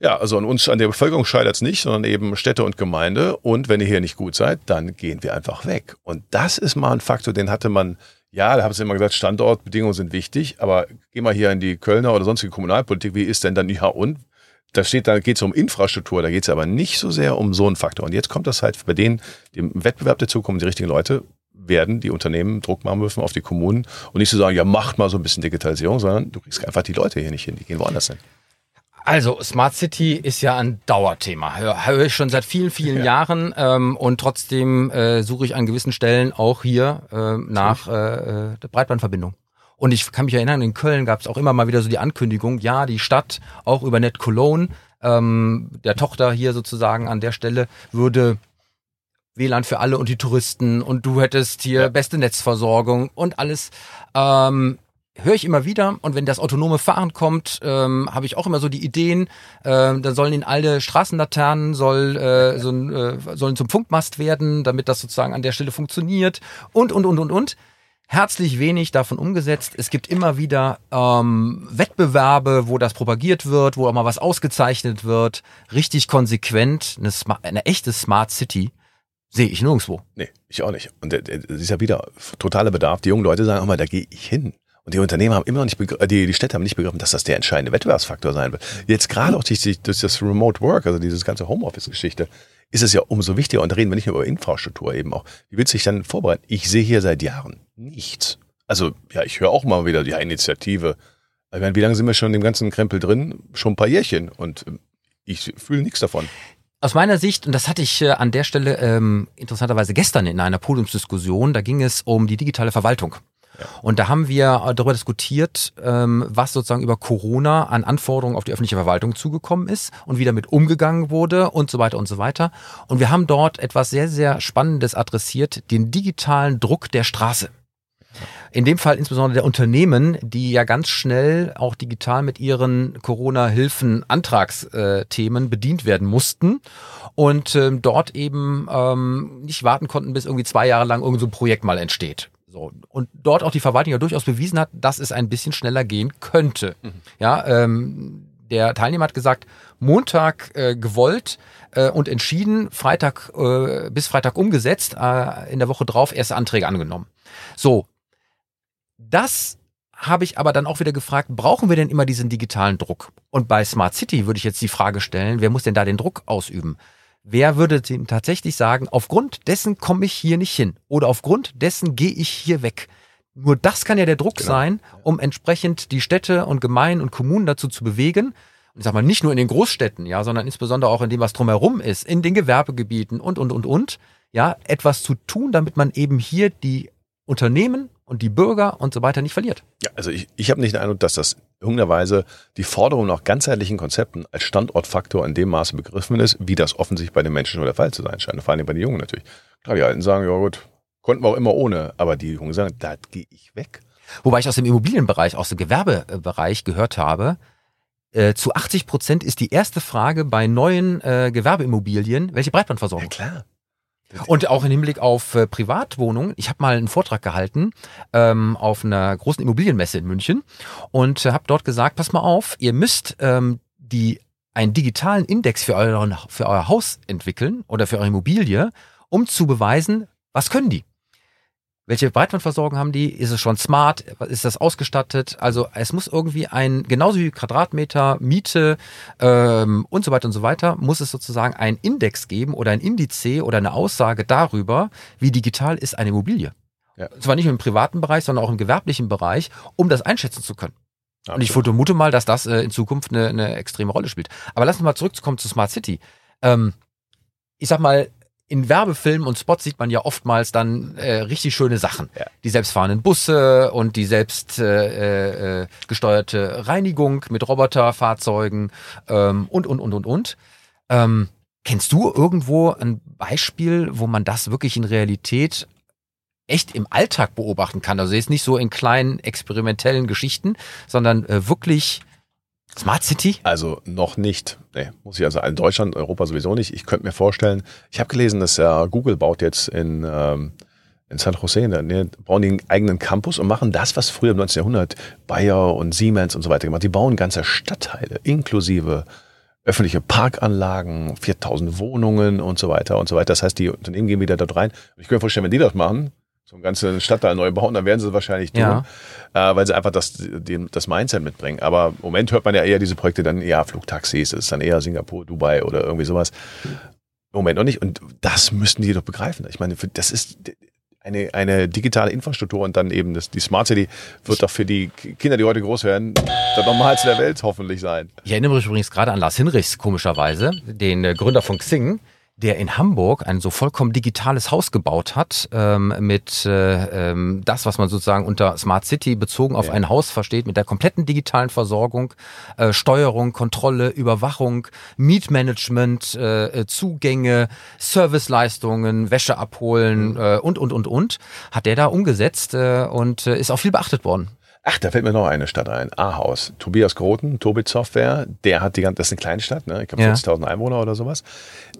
ja, also an uns, an der Bevölkerung scheitert es nicht, sondern eben Städte und Gemeinde. Und wenn ihr hier nicht gut seid, dann gehen wir einfach weg. Und das ist mal ein Faktor, den hatte man ja, da haben sie immer gesagt, Standortbedingungen sind wichtig, aber geh mal hier in die Kölner oder sonstige Kommunalpolitik, wie ist denn dann, ja und? Da steht, da geht es um Infrastruktur, da geht es aber nicht so sehr um so einen Faktor. Und jetzt kommt das halt bei denen, dem Wettbewerb der Zukunft, die richtigen Leute werden die Unternehmen Druck machen müssen auf die Kommunen und nicht zu so sagen, ja, macht mal so ein bisschen Digitalisierung, sondern du kriegst einfach die Leute hier nicht hin, die gehen woanders hin. Also Smart City ist ja ein Dauerthema. Höre hör ich schon seit vielen, vielen ja. Jahren ähm, und trotzdem äh, suche ich an gewissen Stellen auch hier äh, nach äh, äh, der Breitbandverbindung. Und ich kann mich erinnern, in Köln gab es auch immer mal wieder so die Ankündigung, ja, die Stadt, auch über Net Cologne, ähm, der Tochter hier sozusagen an der Stelle, würde WLAN für alle und die Touristen und du hättest hier ja. beste Netzversorgung und alles. Ähm, höre ich immer wieder. Und wenn das autonome Fahren kommt, ähm, habe ich auch immer so die Ideen, äh, da sollen in alle Straßenlaternen soll, äh, so ein, äh, sollen zum Funkmast werden, damit das sozusagen an der Stelle funktioniert und, und, und, und, und. Herzlich wenig davon umgesetzt. Es gibt immer wieder ähm, Wettbewerbe, wo das propagiert wird, wo auch mal was ausgezeichnet wird. Richtig konsequent, eine, Smart, eine echte Smart City sehe ich nirgendwo. Nee, ich auch nicht. Und das ist ja wieder totaler Bedarf. Die jungen Leute sagen auch mal, da gehe ich hin. Und die Unternehmen haben immer noch nicht, die, die Städte haben nicht begriffen, dass das der entscheidende Wettbewerbsfaktor sein wird. Jetzt gerade auch durch, durch das Remote Work, also dieses ganze Homeoffice-Geschichte, ist es ja umso wichtiger. Und da reden wir nicht nur über Infrastruktur eben auch. Wie willst du dich dann vorbereiten? Ich sehe hier seit Jahren nichts. Also, ja, ich höre auch mal wieder, ja, Initiative. Ich meine, wie lange sind wir schon in dem ganzen Krempel drin? Schon ein paar Jährchen. Und ähm, ich fühle nichts davon. Aus meiner Sicht, und das hatte ich äh, an der Stelle ähm, interessanterweise gestern in einer Podiumsdiskussion, da ging es um die digitale Verwaltung. Und da haben wir darüber diskutiert, ähm, was sozusagen über Corona an Anforderungen auf die öffentliche Verwaltung zugekommen ist und wie damit umgegangen wurde und so weiter und so weiter. Und wir haben dort etwas sehr, sehr Spannendes adressiert, den digitalen Druck der Straße. In dem Fall insbesondere der Unternehmen, die ja ganz schnell auch digital mit ihren Corona-Hilfen-Antragsthemen bedient werden mussten und ähm, dort eben ähm, nicht warten konnten, bis irgendwie zwei Jahre lang irgendein so Projekt mal entsteht. So. Und dort auch die Verwaltung ja durchaus bewiesen hat, dass es ein bisschen schneller gehen könnte. Mhm. Ja, ähm, der Teilnehmer hat gesagt, Montag äh, gewollt äh, und entschieden, Freitag äh, bis Freitag umgesetzt, äh, in der Woche drauf erste Anträge angenommen. So, das habe ich aber dann auch wieder gefragt, brauchen wir denn immer diesen digitalen Druck? Und bei Smart City würde ich jetzt die Frage stellen, wer muss denn da den Druck ausüben? Wer würde ihm tatsächlich sagen, aufgrund dessen komme ich hier nicht hin oder aufgrund dessen gehe ich hier weg? Nur das kann ja der Druck genau. sein, um entsprechend die Städte und Gemeinden und Kommunen dazu zu bewegen. Und ich sag mal, nicht nur in den Großstädten, ja, sondern insbesondere auch in dem, was drumherum ist, in den Gewerbegebieten und, und, und, und, ja, etwas zu tun, damit man eben hier die Unternehmen und die Bürger und so weiter nicht verliert. Ja, also ich, ich habe nicht den Eindruck, dass das irgendeiner die Forderung nach ganzheitlichen Konzepten als Standortfaktor in dem Maße begriffen ist, wie das offensichtlich bei den Menschen schon der Fall zu sein scheint. Vor allem bei den Jungen natürlich. Klar, die Alten sagen, ja gut, konnten wir auch immer ohne, aber die Jungen sagen, da gehe ich weg. Wobei ich aus dem Immobilienbereich, aus dem Gewerbebereich gehört habe, äh, zu 80 Prozent ist die erste Frage bei neuen äh, Gewerbeimmobilien, welche Breitbandversorgung? Ja, klar. Und auch im Hinblick auf äh, Privatwohnungen. Ich habe mal einen Vortrag gehalten ähm, auf einer großen Immobilienmesse in München und äh, habe dort gesagt, pass mal auf, ihr müsst ähm, die einen digitalen Index für, euren, für euer Haus entwickeln oder für eure Immobilie, um zu beweisen, was können die. Welche Breitbandversorgung haben die? Ist es schon smart? Ist das ausgestattet? Also es muss irgendwie ein, genauso wie Quadratmeter, Miete ähm, und so weiter und so weiter, muss es sozusagen einen Index geben oder ein Indiz oder eine Aussage darüber, wie digital ist eine Immobilie. Ja. Zwar nicht nur im privaten Bereich, sondern auch im gewerblichen Bereich, um das einschätzen zu können. Und ich vermute mal, dass das äh, in Zukunft eine, eine extreme Rolle spielt. Aber lass uns mal zurückkommen zu Smart City. Ähm, ich sag mal, in Werbefilmen und Spots sieht man ja oftmals dann äh, richtig schöne Sachen. Ja. Die selbstfahrenden Busse und die selbst äh, äh, gesteuerte Reinigung mit Roboterfahrzeugen ähm, und, und, und, und, und. Ähm, kennst du irgendwo ein Beispiel, wo man das wirklich in Realität echt im Alltag beobachten kann? Also jetzt nicht so in kleinen experimentellen Geschichten, sondern äh, wirklich Smart City? Also noch nicht. Nee, muss ich also in Deutschland, Europa sowieso nicht. Ich könnte mir vorstellen, ich habe gelesen, dass ja Google baut jetzt in, ähm, in San Jose, in der Nähe, bauen einen eigenen Campus und machen das, was früher im 19. Jahrhundert Bayer und Siemens und so weiter gemacht. Die bauen ganze Stadtteile inklusive öffentliche Parkanlagen, 4000 Wohnungen und so weiter und so weiter. Das heißt, die Unternehmen gehen wieder dort rein. Ich könnte mir vorstellen, wenn die das machen, so einen ganzen Stadtteil neu bauen, dann werden sie es wahrscheinlich tun, Ja. äh, weil sie einfach das, den, das Mindset mitbringen. Aber im Moment hört man ja eher diese Projekte dann eher Flugtaxis, es ist dann eher Singapur, Dubai oder irgendwie sowas. Im Moment noch nicht. Und das müssten die doch begreifen. Ich meine, das ist eine, eine digitale Infrastruktur und dann eben das, die Smart City wird doch für die Kinder, die heute groß werden, das Normalste der Welt hoffentlich sein. Ich erinnere mich übrigens gerade an Lars Hinrichs, komischerweise, den äh, Gründer von Xing, der in Hamburg ein so vollkommen digitales Haus gebaut hat, ähm, mit äh, ähm, das, was man sozusagen unter Smart City bezogen auf Ja. ein Haus versteht, mit der kompletten digitalen Versorgung, äh, Steuerung, Kontrolle, Überwachung, Mietmanagement, äh, äh, Zugänge, Serviceleistungen, Wäsche abholen äh, und, und, und, und, hat der da umgesetzt äh, und äh, ist auch viel beachtet worden. Ach, da fällt mir noch eine Stadt ein. Ahaus. Tobias Groten, Tobit Software, der hat die ganze, das ist eine Kleinstadt, ne? ich glaube Ja. 40.000 Einwohner oder sowas.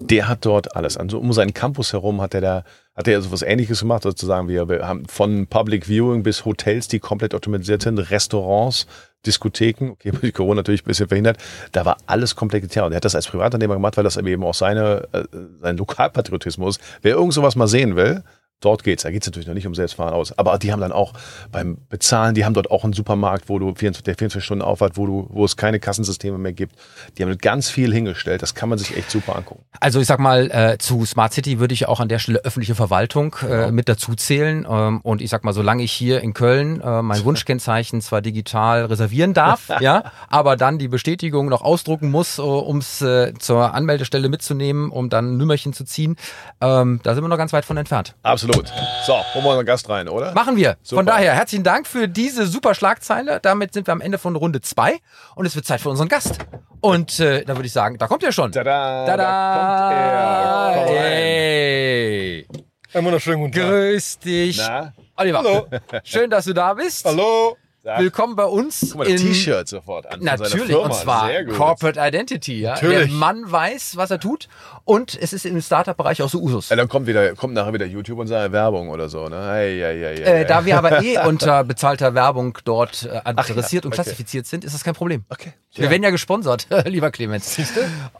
Der hat dort alles. Also um seinen Campus herum hat er da, hat er so was ähnliches gemacht, sozusagen. Wir, wir haben von Public Viewing bis Hotels, die komplett automatisiert sind, Restaurants, Diskotheken, okay, [LAUGHS] durch Corona natürlich ein bisschen verhindert. Da war alles komplett getan. Und er hat das als Privatunternehmer gemacht, weil das eben auch seine, äh, sein Lokalpatriotismus, wer irgend sowas mal sehen will, Dort geht's. Da geht's natürlich noch nicht um Selbstfahren aus. Aber die haben dann auch beim Bezahlen, die haben dort auch einen Supermarkt, wo du 24, der 24 Stunden aufhat, wo du, wo es keine Kassensysteme mehr gibt. Die haben ganz viel hingestellt. Das kann man sich echt super angucken. Also ich sag mal, äh, zu Smart City würde ich auch an der Stelle öffentliche Verwaltung äh, mit dazu zählen. Ähm, und ich sag mal, solange ich hier in Köln äh, mein [LAUGHS] Wunschkennzeichen zwar digital reservieren darf, [LAUGHS] ja, aber dann die Bestätigung noch ausdrucken muss, äh, um es äh, zur Anmeldestelle mitzunehmen, um dann ein Nümmerchen zu ziehen, ähm, da sind wir noch ganz weit von entfernt. Absolut. So, holen wir unseren Gast rein, oder? Machen wir. Super. Von daher, herzlichen Dank für diese super Schlagzeile. Damit sind wir am Ende von Runde zwei und es wird Zeit für unseren Gast. Und äh, da würde ich sagen, da kommt er schon. Tada, Tada! da kommt er. Hey! Einen wunderschönen guten Tag. Grüß dich. Na? Oliver, Hallo. schön, dass du da bist. Hallo. Willkommen bei uns. Guck mal, T-Shirt sofort an. Natürlich, Firma. und zwar. Corporate Identity. Ja? Natürlich. Der Mann weiß, was er tut und es ist im Startup-Bereich auch so Usus. Ja, dann kommt wieder, kommt nachher wieder YouTube und seine Werbung oder so, ne? Hey, hey, hey, Äh, da wir aber eh [LAUGHS] unter bezahlter Werbung dort äh, adressiert und okay. klassifiziert sind, ist das kein Problem. Okay. Wir werden ja gesponsert, [LAUGHS] lieber Clemens.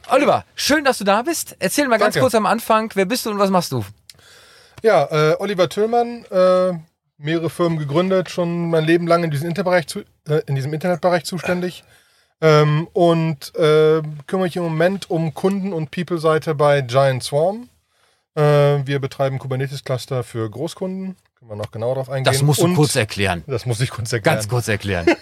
Oliver, schön, dass du da bist. Erzähl mal ganz Danke. kurz am Anfang, wer bist du und was machst du? Ja, äh, Oliver Tüllmann, äh, mehrere Firmen gegründet, schon mein Leben lang in diesem Internetbereich, zu, äh, in diesem Internetbereich zuständig. Ähm, und äh, kümmere mich im Moment um Kunden- und People-Seite bei Giant Swarm. Äh, wir betreiben Kubernetes-Cluster für Großkunden. Können wir noch genauer drauf eingehen. Das musst du Und- kurz erklären. Das muss ich kurz erklären. Ganz kurz erklären. [LAUGHS]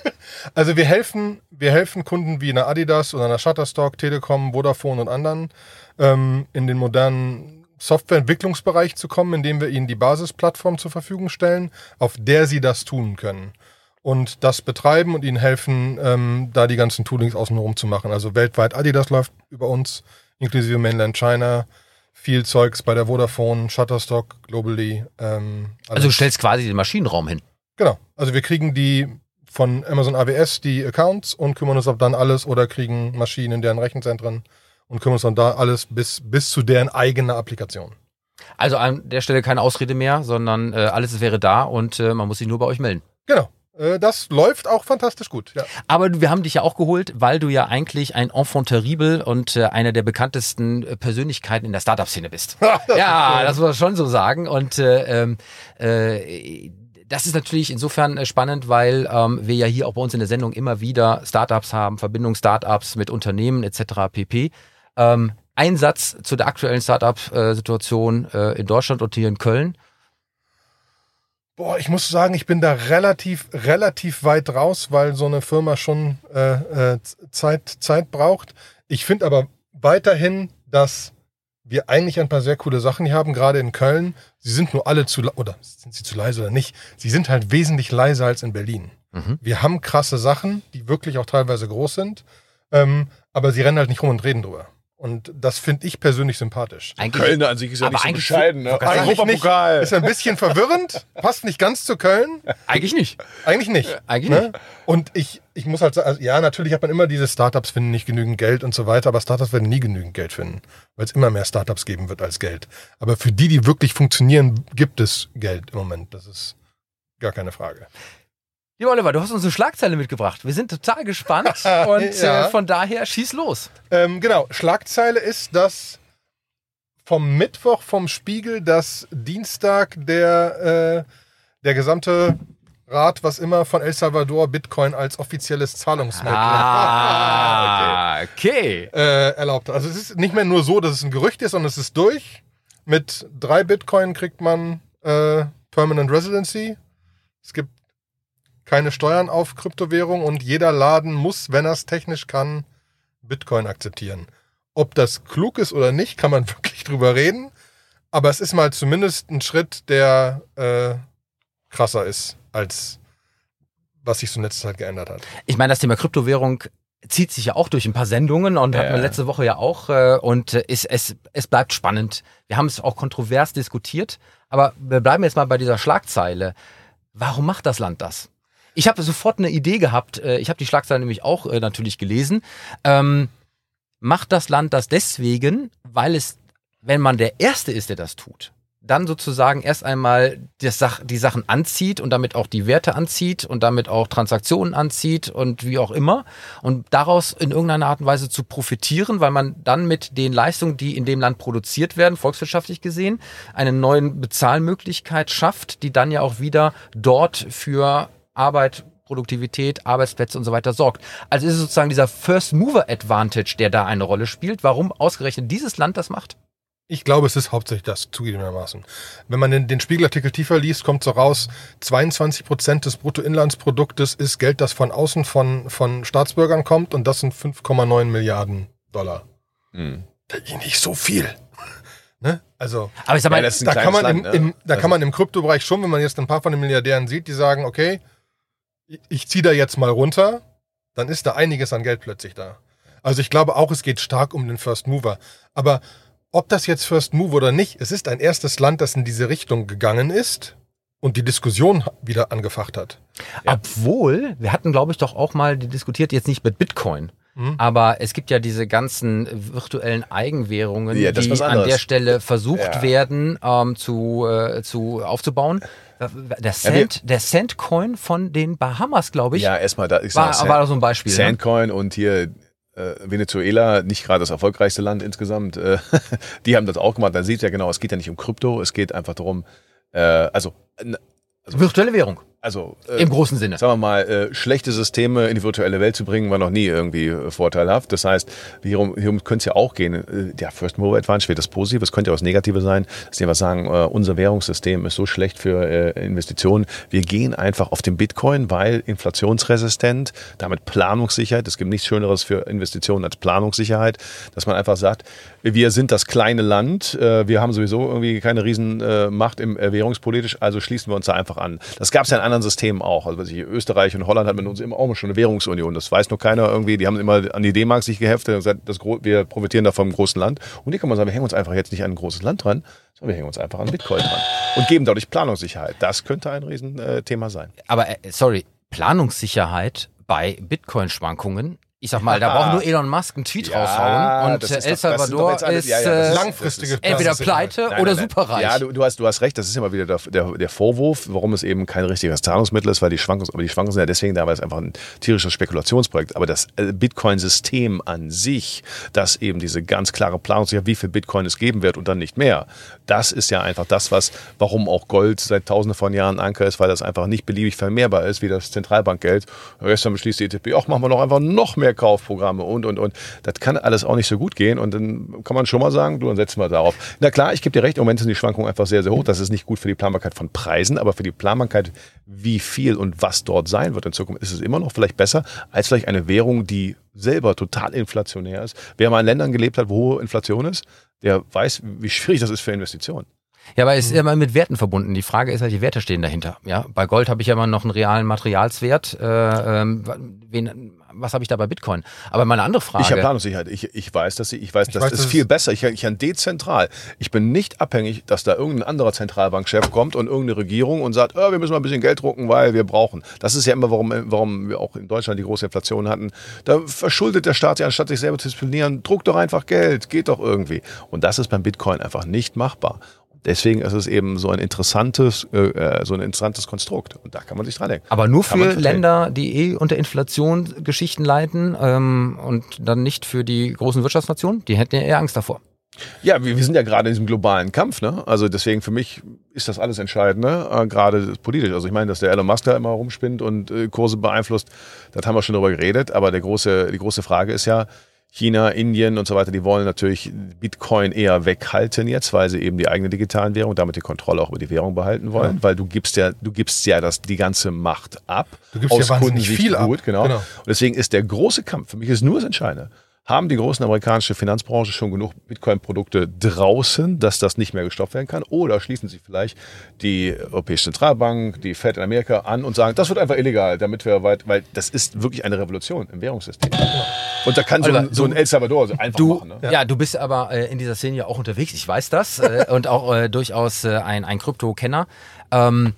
Also wir helfen, wir helfen Kunden wie einer Adidas oder einer Shutterstock, Telekom, Vodafone und anderen ähm, in den modernen Softwareentwicklungsbereich zu kommen, indem wir ihnen die Basisplattform zur Verfügung stellen, auf der sie das tun können. Und das betreiben und ihnen helfen, ähm, da die ganzen Toolings außenrum zu machen. Also weltweit Adidas läuft über uns, inklusive Mainland China, viel Zeugs bei der Vodafone, Shutterstock, Globally. Ähm, Also du stellst quasi den Maschinenraum hin. Genau. Also wir kriegen die von Amazon AWS die Accounts und kümmern uns auf dann alles oder kriegen Maschinen in deren Rechenzentren und kümmern uns dann da alles bis, bis zu deren eigener Applikation. Also an der Stelle keine Ausrede mehr, sondern äh, alles wäre da und äh, man muss sich nur bei euch melden. Genau. Äh, das läuft auch fantastisch gut. Ja. Aber wir haben dich ja auch geholt, weil du ja eigentlich ein Enfant terrible und äh, einer der bekanntesten äh, Persönlichkeiten in der Startup-Szene bist. [LAUGHS] ja, das muss man schon so sagen. Und äh, ähm, äh, das ist natürlich insofern spannend, weil ähm, wir ja hier auch bei uns in der Sendung immer wieder Startups haben, Verbindung Startups mit Unternehmen etc. pp. Ähm, ein Satz zu der aktuellen Startup-Situation äh, in Deutschland und hier in Köln. Boah, ich muss sagen, ich bin da relativ, relativ weit raus, weil so eine Firma schon äh, äh, Zeit, Zeit braucht. Ich finde aber weiterhin, dass wir eigentlich ein paar sehr coole Sachen hier haben, gerade in Köln. Sie sind nur alle zu, oder sind sie zu leise oder nicht? Sie sind halt wesentlich leiser als in Berlin. Mhm. Wir haben krasse Sachen, die wirklich auch teilweise groß sind, ähm, aber sie rennen halt nicht rum und reden drüber. Und das finde ich persönlich sympathisch. Eigentlich, Köln an sich ist ja Aber nicht so bescheiden. Ne? Eigentlich nicht. Europapokal. Ist ein bisschen verwirrend, passt nicht ganz zu Köln. eigentlich nicht. Eigentlich nicht. Eigentlich ne? nicht. Und ich, ich muss halt sagen, also ja, natürlich hat man immer diese Startups finden nicht genügend Geld und so weiter, aber Startups werden nie genügend Geld finden, weil es immer mehr Startups geben wird als Geld. Aber für die, die wirklich funktionieren, gibt es Geld im Moment. Das ist gar keine Frage. Lieber Oliver, du hast uns eine Schlagzeile mitgebracht. Wir sind total gespannt [LAUGHS] und Ja. äh, von daher schieß los. Ähm, genau, Schlagzeile ist, dass vom Mittwoch vom Spiegel, dass Dienstag der, äh, der gesamte Rat, was immer von El Salvador Bitcoin als offizielles Zahlungsmittel Ah, [LAUGHS] okay. äh, erlaubt. Also es ist nicht mehr nur so, dass es ein Gerücht ist, sondern es ist durch. Mit drei Bitcoin kriegt man äh, Permanent Residency. Es gibt keine Steuern auf Kryptowährung und jeder Laden muss, wenn er es technisch kann, Bitcoin akzeptieren. Ob das klug ist oder nicht, kann man [LAUGHS] wirklich drüber reden. Aber es ist mal zumindest ein Schritt, der äh, krasser ist, als was sich so in letzter Zeit geändert hat. Ich meine, das Thema Kryptowährung zieht sich ja auch durch ein paar Sendungen und hatten wir letzte Woche ja auch. Äh, und äh, ist, es, es bleibt spannend. Wir haben es auch kontrovers diskutiert. Aber wir bleiben jetzt mal bei dieser Schlagzeile. Warum macht das Land das? Ich habe sofort eine Idee gehabt. Äh, ich habe die Schlagzeile nämlich auch äh, natürlich gelesen. Ähm, macht das Land das deswegen, weil es, wenn man der Erste ist, der das tut, dann sozusagen erst einmal Sach die Sachen anzieht und damit auch die Werte anzieht und damit auch Transaktionen anzieht und wie auch immer und daraus in irgendeiner Art und Weise zu profitieren, weil man dann mit den Leistungen, die in dem Land produziert werden, volkswirtschaftlich gesehen, eine neue Bezahlmöglichkeit schafft, die dann ja auch wieder dort für Arbeit Produktivität, Arbeitsplätze und so weiter sorgt. Also ist es sozusagen dieser First Mover Advantage, der da eine Rolle spielt. Warum ausgerechnet dieses Land das macht? Ich glaube, es ist hauptsächlich das zugegebenermaßen. Wenn man den, den Spiegelartikel tiefer liest, kommt so raus, 22 Prozent des Bruttoinlandsproduktes ist Geld, das von außen von, von Staatsbürgern kommt und das sind 5,9 Milliarden Dollar. Hm. Das ist nicht so viel. [LAUGHS] ne? Also, Aber ich sag mal, Ja, da kann, man im, Land, im, ne? da Also- kann man im Kryptobereich schon, wenn man jetzt ein paar von den Milliardären sieht, die sagen, okay, ich- ziehe da jetzt mal runter, dann ist da einiges an Geld plötzlich da. Also ich glaube auch, es geht stark um den First Mover. Aber ob das jetzt First Move oder nicht, es ist ein erstes Land, das in diese Richtung gegangen ist und die Diskussion wieder angefacht hat. Obwohl, wir hatten, glaube ich, doch auch mal diskutiert, jetzt nicht mit Bitcoin. Mhm. Aber es gibt ja diese ganzen virtuellen Eigenwährungen, Ja, die an der Stelle versucht Ja. werden ähm, zu, äh, zu aufzubauen. Der Cent, der Centcoin von den Bahamas, glaube ich, Ja, erstmal da. Ich war, sag, war so ein Beispiel. Ne? Sandcoin und hier äh, Venezuela, nicht gerade das erfolgreichste Land insgesamt, äh, [LAUGHS] die haben das auch gemacht. Da sieht ja genau, es geht ja nicht um Krypto, es geht einfach darum, äh, also, n- Virtuelle Währung also äh, im großen Sinne. sagen wir mal, äh, schlechte Systeme in die virtuelle Welt zu bringen, war noch nie irgendwie äh, vorteilhaft. Das heißt, hierum, hierum könnte es ja auch gehen. Äh, ja, First Mover Advantage wird das Positive, es könnte ja auch das Negative sein, dass die einfach sagen, äh, unser Währungssystem ist so schlecht für äh, Investitionen. Wir gehen einfach auf den Bitcoin, weil inflationsresistent, damit Planungssicherheit. Es gibt nichts Schöneres für Investitionen als Planungssicherheit, dass man einfach sagt, wir sind das kleine Land, äh, wir haben sowieso irgendwie keine riesen äh, Macht im äh, währungspolitisch, also schließen wir uns da einfach an. Das gab es ja in anderen Systemen auch. Also was ich, Österreich und Holland hat mit uns immer auch schon eine Währungsunion. Das weiß nur keiner irgendwie. Die haben immer an die D-Mark sich geheftet und gesagt, das, wir profitieren da vom großen Land. Und hier kann man sagen, wir hängen uns einfach jetzt nicht an ein großes Land dran, sondern wir hängen uns einfach an Bitcoin dran und geben dadurch Planungssicherheit. Das könnte ein Riesenthema sein. Aber äh, sorry, Planungssicherheit bei Bitcoin-Schwankungen. Ich sag mal, da braucht nur Elon Musk einen Tweet Ja, raushauen und das äh, ist El doch- das sind doch Salvador jetzt alles- ist ja, ja, das äh, ist- Langfristige entweder pleite Nein, oder nein, superreich. Ja, du, du, hast, du hast recht, das ist immer wieder der, der, der Vorwurf, warum es eben kein richtiges Zahlungsmittel ist, weil die Schwankungen, aber die Schwankungen sind ja deswegen da, weil es einfach ein tierisches Spekulationsprojekt Aber das äh, Bitcoin-System an sich, das eben diese ganz klare Planung, wie viel Bitcoin es geben wird und dann nicht mehr, das ist ja einfach das, was, warum auch Gold seit tausenden von Jahren Anker ist, weil das einfach nicht beliebig vermehrbar ist, wie das Zentralbankgeld. Gestern beschließt die EZB, ach, machen wir doch einfach noch mehr Vormerkaufprogramme und, und, und. Das kann alles auch nicht so gut gehen. Und dann kann man schon mal sagen, du, dann setzen wir darauf. Na klar, ich gebe dir recht, im Moment sind die Schwankungen einfach sehr, sehr hoch. Das ist nicht gut für die Planbarkeit von Preisen, aber für die Planbarkeit, wie viel und was dort sein wird in Zukunft, ist es immer noch vielleicht besser als vielleicht eine Währung, die selber total inflationär ist. Wer mal in Ländern gelebt hat, wo hohe Inflation ist, der weiß, wie schwierig das ist für Investitionen. Ja, aber es ist immer mit Werten verbunden. Die Frage ist halt, die Werte stehen dahinter. Ja, bei Gold habe ich ja immer noch einen realen Materialswert. Äh, ähm, wen, was habe ich da bei Bitcoin? Aber meine andere Frage. Ich habe Planungssicherheit. Ich, ich weiß, dass ich, ich weiß, Ich das weiß, ist dass viel es- besser. Ich, ich kann dezentral. Ich bin nicht abhängig, dass da irgendein anderer Zentralbankchef kommt und irgendeine Regierung und sagt, oh, wir müssen mal ein bisschen Geld drucken, weil wir brauchen. Das ist ja immer, warum, warum wir auch in Deutschland die große Inflation hatten. Da verschuldet der Staat ja, anstatt sich selber zu disziplinieren, druckt doch einfach Geld, geht doch irgendwie. Und das ist beim Bitcoin einfach nicht machbar. Deswegen ist es eben so ein interessantes, äh, äh, so ein interessantes Konstrukt. Und da kann man sich dran denken. aber nur Kann für. Länder, die eh unter Inflation Geschichten leiten ähm, und dann nicht für die großen Wirtschaftsnationen. Die hätten ja eher Angst davor. Ja, wir, wir sind ja gerade in diesem globalen Kampf, ne? Also deswegen für mich ist das alles Entscheidende, äh, gerade politisch. Also ich meine, dass der Elon Musk da immer rumspinnt und äh, Kurse beeinflusst, das haben wir schon drüber geredet. Aber der große, die große Frage ist ja, China, Indien und so weiter, die wollen natürlich Bitcoin eher weghalten jetzt, weil sie eben die eigene digitalen Währung, damit die Kontrolle auch über die Währung behalten wollen, weil du gibst ja, du gibst ja das, die ganze Macht ab. Du gibst ja wahnsinnig Kundensicht viel ab. gut, genau. Genau. Und deswegen ist der große Kampf, für mich ist nur das Entscheidende, haben die großen amerikanische Finanzbranche schon genug Bitcoin-Produkte draußen, dass das nicht mehr gestoppt werden kann? Oder schließen sie vielleicht die Europäische Zentralbank, die Fed in Amerika an und sagen, das wird einfach illegal, damit wir weit, weil das ist wirklich eine Revolution im Währungssystem. Und da kann so, ein, so ein El Salvador so einfach Du, machen. Ne? ja. du bist aber äh, in dieser Szene ja auch unterwegs, ich weiß das, äh, und auch äh, durchaus äh, ein, ein Krypto-Kenner. Ähm,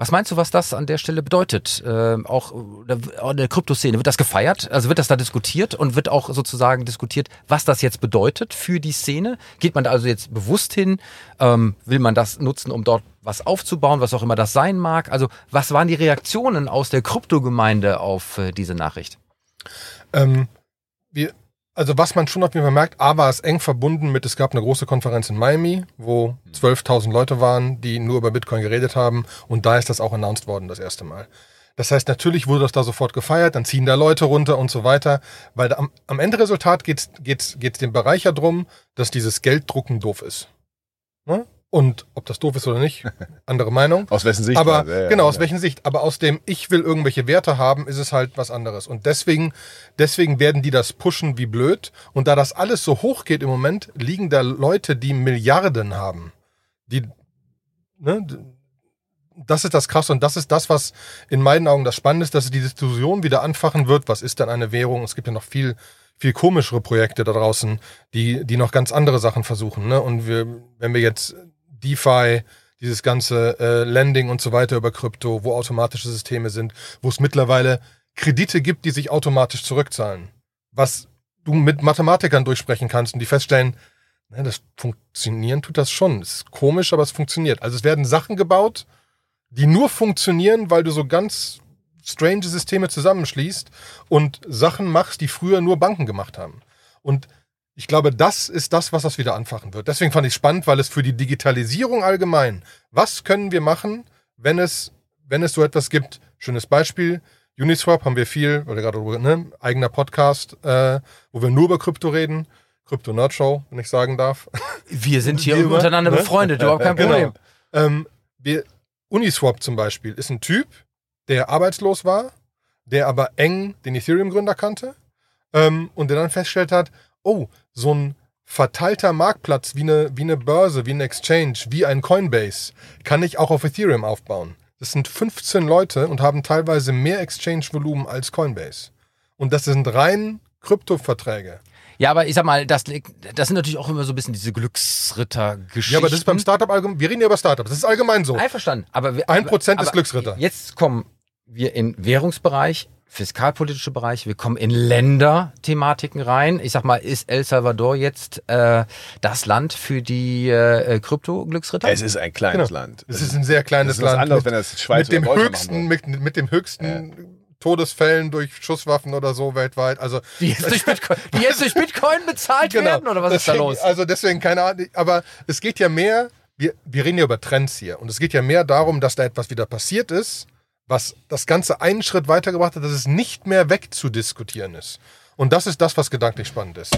was meinst du, was das an der Stelle bedeutet? Ähm, auch in der Kryptoszene, wird das gefeiert? Also wird das da diskutiert und wird auch sozusagen diskutiert, was das jetzt bedeutet für die Szene? Geht man da also jetzt bewusst hin? Ähm, will man das nutzen, um dort was aufzubauen, was auch immer das sein mag? Also was waren die Reaktionen aus der Kryptogemeinde auf äh, diese Nachricht? Ähm, wir, also was man schon auf jeden Fall merkt, A war es eng verbunden mit, es gab eine große Konferenz in Miami, wo 12.000 Leute waren, die nur über Bitcoin geredet haben und da ist das auch announced worden das erste Mal. Das heißt, natürlich wurde das da sofort gefeiert, dann ziehen da Leute runter und so weiter, weil am, am Endresultat geht es geht's, geht's dem Bereich ja drum, dass dieses Gelddrucken doof ist. Ne? Und ob das doof ist oder nicht, [LAUGHS] andere Meinung. Aus wessen Sicht? Aber Ja, ja, genau, aus ja. welchen Sicht? Aber aus dem Ich will irgendwelche Werte haben, ist es halt was anderes. Und deswegen, deswegen werden die das pushen wie blöd. Und da das alles so hoch geht im Moment, liegen da Leute, die Milliarden haben. Die, ne, das ist das Krasse und das ist das, was in meinen Augen das Spannende ist, dass die Diskussion wieder anfachen wird. Was ist denn eine Währung? Es gibt ja noch viel, viel komischere Projekte da draußen, die, die noch ganz andere Sachen versuchen. Ne? Und wir, wenn wir jetzt DeFi, dieses ganze äh, Lending und so weiter über Krypto, wo automatische Systeme sind, wo es mittlerweile Kredite gibt, die sich automatisch zurückzahlen. Was du mit Mathematikern durchsprechen kannst und die feststellen, ne, das funktionieren tut das schon. Ist komisch, aber es funktioniert. Also es werden Sachen gebaut, die nur funktionieren, weil du so ganz strange Systeme zusammenschließt und Sachen machst, die früher nur Banken gemacht haben. Und ich glaube, das ist das, was das wieder anfachen wird. Deswegen fand ich spannend, weil es für die Digitalisierung allgemein, was können wir machen, wenn es, wenn es so etwas gibt? Schönes Beispiel. Uniswap haben wir viel, oder gerade ne, eigener Podcast, äh, wo wir nur über Krypto reden. Krypto Nerd Show, wenn ich sagen darf. Wir sind hier [LAUGHS] immer, untereinander ne? befreundet, überhaupt kein Problem. Ähm, wir, Uniswap zum Beispiel ist ein Typ, der arbeitslos war, der aber eng den Ethereum-Gründer kannte ähm, und der dann festgestellt hat, oh, so ein verteilter Marktplatz wie eine, wie eine Börse, wie ein Exchange, wie ein Coinbase, kann ich auch auf Ethereum aufbauen. Das sind 15 Leute und haben teilweise mehr Exchange-Volumen als Coinbase. Und das sind rein Kryptoverträge. Ja, aber ich sag mal, das, das sind natürlich auch immer so ein bisschen diese Glücksritter-Geschichten. Ja, aber das ist beim Startup allgemein, wir reden ja über Startups, das ist allgemein so. Einverstanden. Aber Ein Prozent ist Glücksritter. Jetzt kommen wir in Währungsbereich, fiskalpolitische Bereich, wir kommen in Länderthematiken rein. Ich sag mal, ist El Salvador jetzt äh, das Land für die äh, Krypto-Glücksritter? Es ist ein kleines Genau. Land. Es ist ein sehr kleines Das ist was Land. anderes, mit, wenn das Schweiz mit dem höchsten, mit, mit dem höchsten Todesfällen durch Schusswaffen oder so weltweit. Also die, jetzt durch [LAUGHS] Bitcoin, die jetzt durch Bitcoin bezahlt werden? Oder was ist da Deswegen- los? Also deswegen keine Ahnung. Aber es geht ja mehr, wir, wir reden ja über Trends hier. Und es geht ja mehr darum, dass da etwas wieder passiert ist, was das Ganze einen Schritt weitergebracht hat, dass es nicht mehr wegzudiskutieren ist. Und das ist das, was gedanklich spannend ist.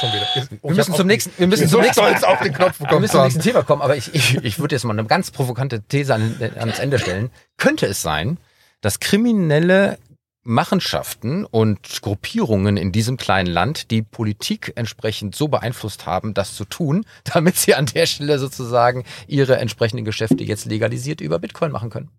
Schon wieder. Wir müssen zum nächsten, wir müssen zum nächsten, auf den Knopf wir müssen zu zum nächsten Thema kommen, aber ich, ich, ich würde jetzt mal eine ganz provokante These an, ans Ende stellen. Könnte es sein, dass kriminelle Machenschaften und Gruppierungen in diesem kleinen Land die Politik entsprechend so beeinflusst haben, das zu tun, [LAUGHS] damit sie an der Stelle sozusagen ihre entsprechenden Geschäfte jetzt legalisiert über Bitcoin machen können?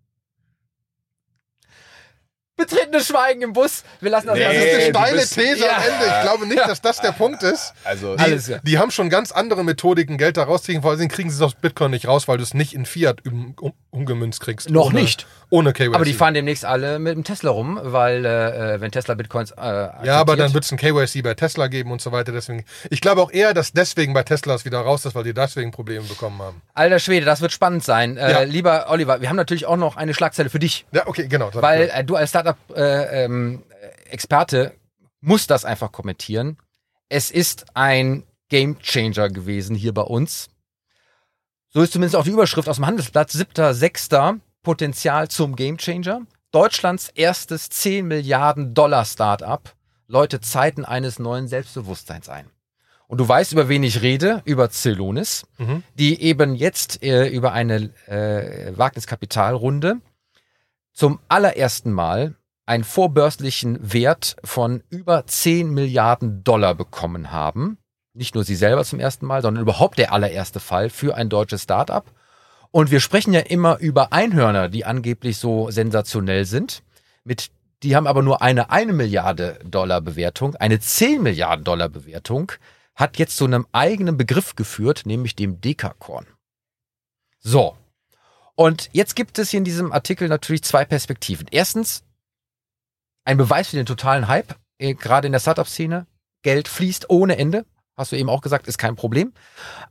Betretenes Schweigen im Bus. Wir lassen das Nee, Das ist eine steile bist- These Ja. am Ende. Ich glaube nicht, dass das der Punkt ist. Also, Die, Alles, ja. die haben schon ganz andere Methodiken, Geld da rausziehen. Vor allem kriegen sie es aus Bitcoin nicht raus, weil du es nicht in Fiat um, um, umgemünzt kriegst. Noch ohne, nicht. Ohne KYC. Aber die fahren demnächst alle mit dem Tesla rum, weil äh, wenn Tesla Bitcoins äh, Ja, aber dann wird es ein KYC bei Tesla geben und so weiter. Deswegen, ich glaube auch eher, dass deswegen bei Tesla es wieder raus ist, weil die deswegen Probleme bekommen haben. Alter Schwede, das wird spannend sein. Äh, Ja. Lieber Oliver, wir haben natürlich auch noch eine Schlagzeile für dich, Ja, okay, genau. das- weil äh, du als Startup-Experte musst das einfach kommentieren. Es ist ein Game Changer gewesen hier bei uns. So ist zumindest auch die Überschrift aus dem Handelsblatt, 7.6. Potenzial zum Game Changer. Deutschlands erstes 10 Milliarden Dollar Startup läutet Zeiten eines neuen Selbstbewusstseins ein. Und du weißt, über wen ich rede, über Celonis, Mhm. die eben jetzt äh, über eine äh, Wagniskapitalrunde zum allerersten Mal einen vorbörslichen Wert von über 10 Milliarden Dollar bekommen haben. Nicht nur sie selber zum ersten Mal, sondern überhaupt der allererste Fall für ein deutsches Startup. Und wir sprechen ja immer über Einhörner, die angeblich so sensationell sind. Mit, die haben aber nur eine 1 Milliarde Dollar Bewertung. Eine 10 Milliarden Dollar Bewertung hat jetzt zu einem eigenen Begriff geführt, nämlich dem Dekakorn. So. Und jetzt gibt es hier in diesem Artikel natürlich zwei Perspektiven. Erstens, ein Beweis für den totalen Hype, äh, gerade in der Startup-Szene. Geld fließt ohne Ende. Hast du eben auch gesagt, ist kein Problem.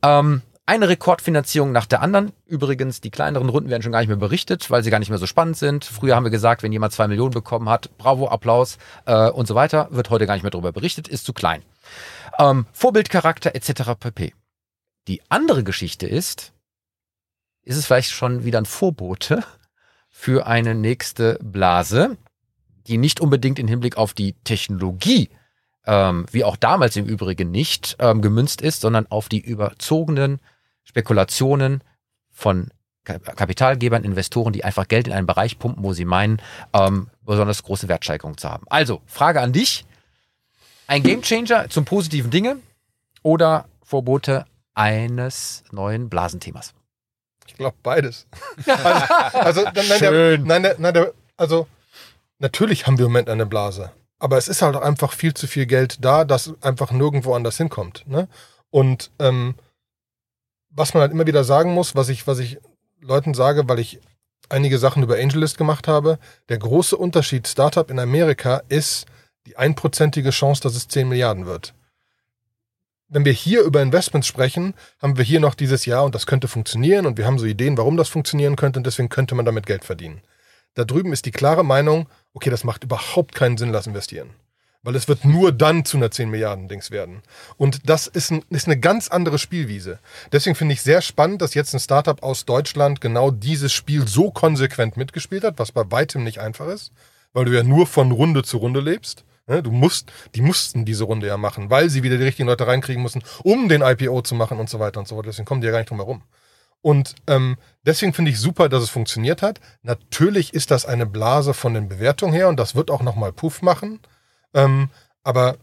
Ähm, eine Rekordfinanzierung nach der anderen. Übrigens, die kleineren Runden werden schon gar nicht mehr berichtet, weil sie gar nicht mehr so spannend sind. Früher haben wir gesagt, wenn jemand zwei Millionen bekommen hat, bravo, Applaus äh, und so weiter, wird heute gar nicht mehr darüber berichtet, ist zu klein. Ähm, Vorbildcharakter etc. pp. Die andere Geschichte ist, ist es vielleicht schon wieder ein Vorbote für eine nächste Blase, die nicht unbedingt im Hinblick auf die Technologie, ähm, wie auch damals im Übrigen nicht, ähm, gemünzt ist, sondern auf die überzogenen Spekulationen von Ka- Kapitalgebern, Investoren, die einfach Geld in einen Bereich pumpen, wo sie meinen, ähm, besonders große Wertsteigerung zu haben. Also, Frage an dich. Ein Gamechanger zum positiven Dinge oder Vorbote eines neuen Blasenthemas? Ich glaube beides. [LAUGHS] also, also, nein, nein, Schön. Der, nein, der, nein, der, also natürlich haben wir im Moment eine Blase. Aber es ist halt einfach viel zu viel Geld da, das einfach nirgendwo anders hinkommt. Ne? Und ähm, was man halt immer wieder sagen muss, was ich, was ich Leuten sage, weil ich einige Sachen über AngelList gemacht habe, der große Unterschied Startup in Amerika ist die einprozentige Chance, dass es 10 Milliarden wird. Wenn wir hier über Investments sprechen, haben wir hier noch dieses Jahr und das könnte funktionieren und wir haben so Ideen, warum das funktionieren könnte und deswegen könnte man damit Geld verdienen. Da drüben ist die klare Meinung, okay, das macht überhaupt keinen Sinn, lass investieren. Weil es wird nur dann zu einer 10 Milliarden Dings werden. Und das ist, ein, ist eine ganz andere Spielwiese. Deswegen finde ich sehr spannend, dass jetzt ein Startup aus Deutschland genau dieses Spiel so konsequent mitgespielt hat, was bei weitem nicht einfach ist, weil du ja nur von Runde zu Runde lebst. Ne, Du musst, die mussten diese Runde ja machen, weil sie wieder die richtigen Leute reinkriegen mussten, um den IPO zu machen und so weiter und so fort. Deswegen kommen die ja gar nicht drum herum. Und ähm, deswegen finde ich super, dass es funktioniert hat. Natürlich ist das eine Blase von den Bewertungen her und das wird auch nochmal Puff machen. Ähm, aber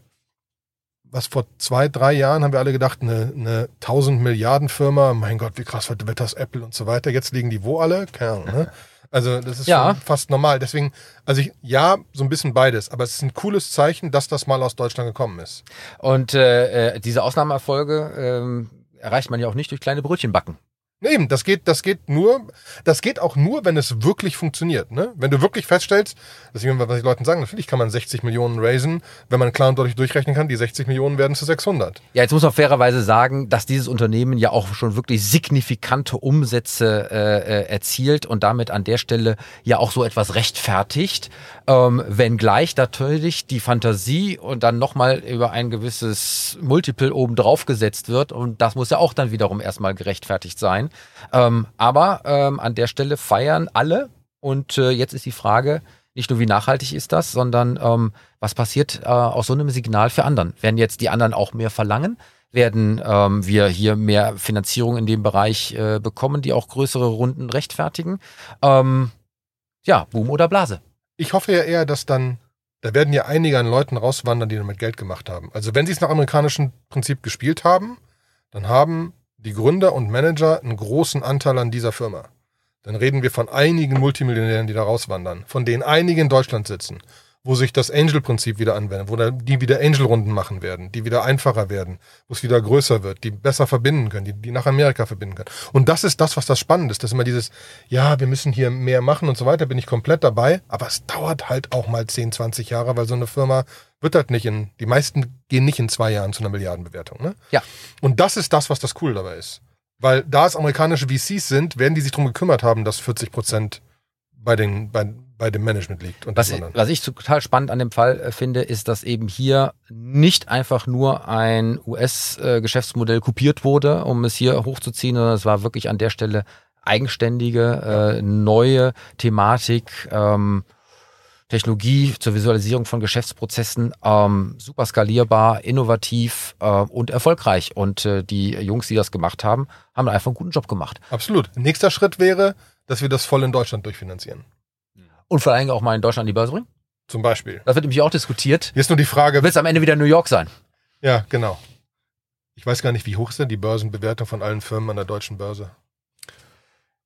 was vor zwei, drei Jahren haben wir alle gedacht, eine, eine 1000 Milliarden Firma, mein Gott, wie krass wird das Apple und so weiter. Jetzt liegen die wo alle? Keine Ahnung, ne? Also das ist Ja. schon fast normal. Deswegen, also ich, ja, so ein bisschen beides. Aber es ist ein cooles Zeichen, dass das mal aus Deutschland gekommen ist. Und äh, äh, diese Ausnahmeerfolge ähm, erreicht man ja auch nicht durch kleine Brötchen backen. Eben, das geht, das geht nur, das geht auch nur, wenn es wirklich funktioniert. Ne? Wenn du wirklich feststellst, das ist immer, was die Leuten sagen, natürlich kann man 60 Millionen raisen, wenn man klar und deutlich durchrechnen kann, die 60 Millionen werden zu 600. Ja, jetzt muss man fairerweise sagen, dass dieses Unternehmen ja auch schon wirklich signifikante Umsätze äh, äh, erzielt und damit an der Stelle ja auch so etwas rechtfertigt, ähm, wenngleich natürlich die Fantasie und dann nochmal über ein gewisses Multiple oben drauf gesetzt wird und das muss ja auch dann wiederum erstmal gerechtfertigt sein. Ähm, aber ähm, an der Stelle feiern alle Und äh, jetzt ist die Frage, nicht nur wie nachhaltig ist das, sondern ähm, was passiert äh, aus so einem Signal für anderen? Werden jetzt die anderen auch mehr verlangen? Werden ähm, wir hier mehr Finanzierung in dem Bereich äh, bekommen, die auch größere Runden rechtfertigen? Ähm, ja, Boom oder Blase? Ich hoffe ja eher, dass dann, da werden ja einige an Leuten rauswandern, die damit Geld gemacht haben. Also wenn sie es nach amerikanischem Prinzip gespielt haben, dann haben die Gründer und Manager einen großen Anteil an dieser Firma. Dann reden wir von einigen Multimillionären, die da rauswandern, von denen einige in Deutschland sitzen, wo sich das Angel-Prinzip wieder anwendet, wo die wieder Angel-Runden machen werden, die wieder einfacher werden, wo es wieder größer wird, die besser verbinden können, die, die nach Amerika verbinden können. Und das ist das, was das Spannende ist. Das ist immer dieses, ja, wir müssen hier mehr machen und so weiter, bin ich komplett dabei, aber es dauert halt auch mal 10, 20 Jahre, weil so eine Firma wird halt nicht in, die meisten gehen nicht in zwei Jahren zu einer Milliardenbewertung. Ne? Ja. Und das ist das, was das cool dabei ist. Weil da es amerikanische VCs sind, werden die sich darum gekümmert haben, dass 40 Prozent bei, den, bei, bei dem Management liegt. Und Was, das anderen. was ich total spannend an dem Fall äh, finde, ist, dass eben hier nicht einfach nur ein US-Geschäftsmodell kopiert wurde, um es hier hochzuziehen, sondern es war wirklich an der Stelle eigenständige, äh, neue Thematik, ähm, Technologie zur Visualisierung von Geschäftsprozessen, ähm, super skalierbar, innovativ äh, und erfolgreich. Und äh, die Jungs, die das gemacht haben, haben einfach einen guten Job gemacht. Absolut. Nächster Schritt wäre, dass wir das voll in Deutschland durchfinanzieren. Und vor allem auch mal in Deutschland an die Börse bringen. Zum Beispiel. Das wird nämlich auch diskutiert. Jetzt nur die Frage, Wird es am Ende wieder New York sein? ja, genau. Ich weiß gar nicht, wie hoch ist denn die Börsenbewertung von allen Firmen an der deutschen Börse?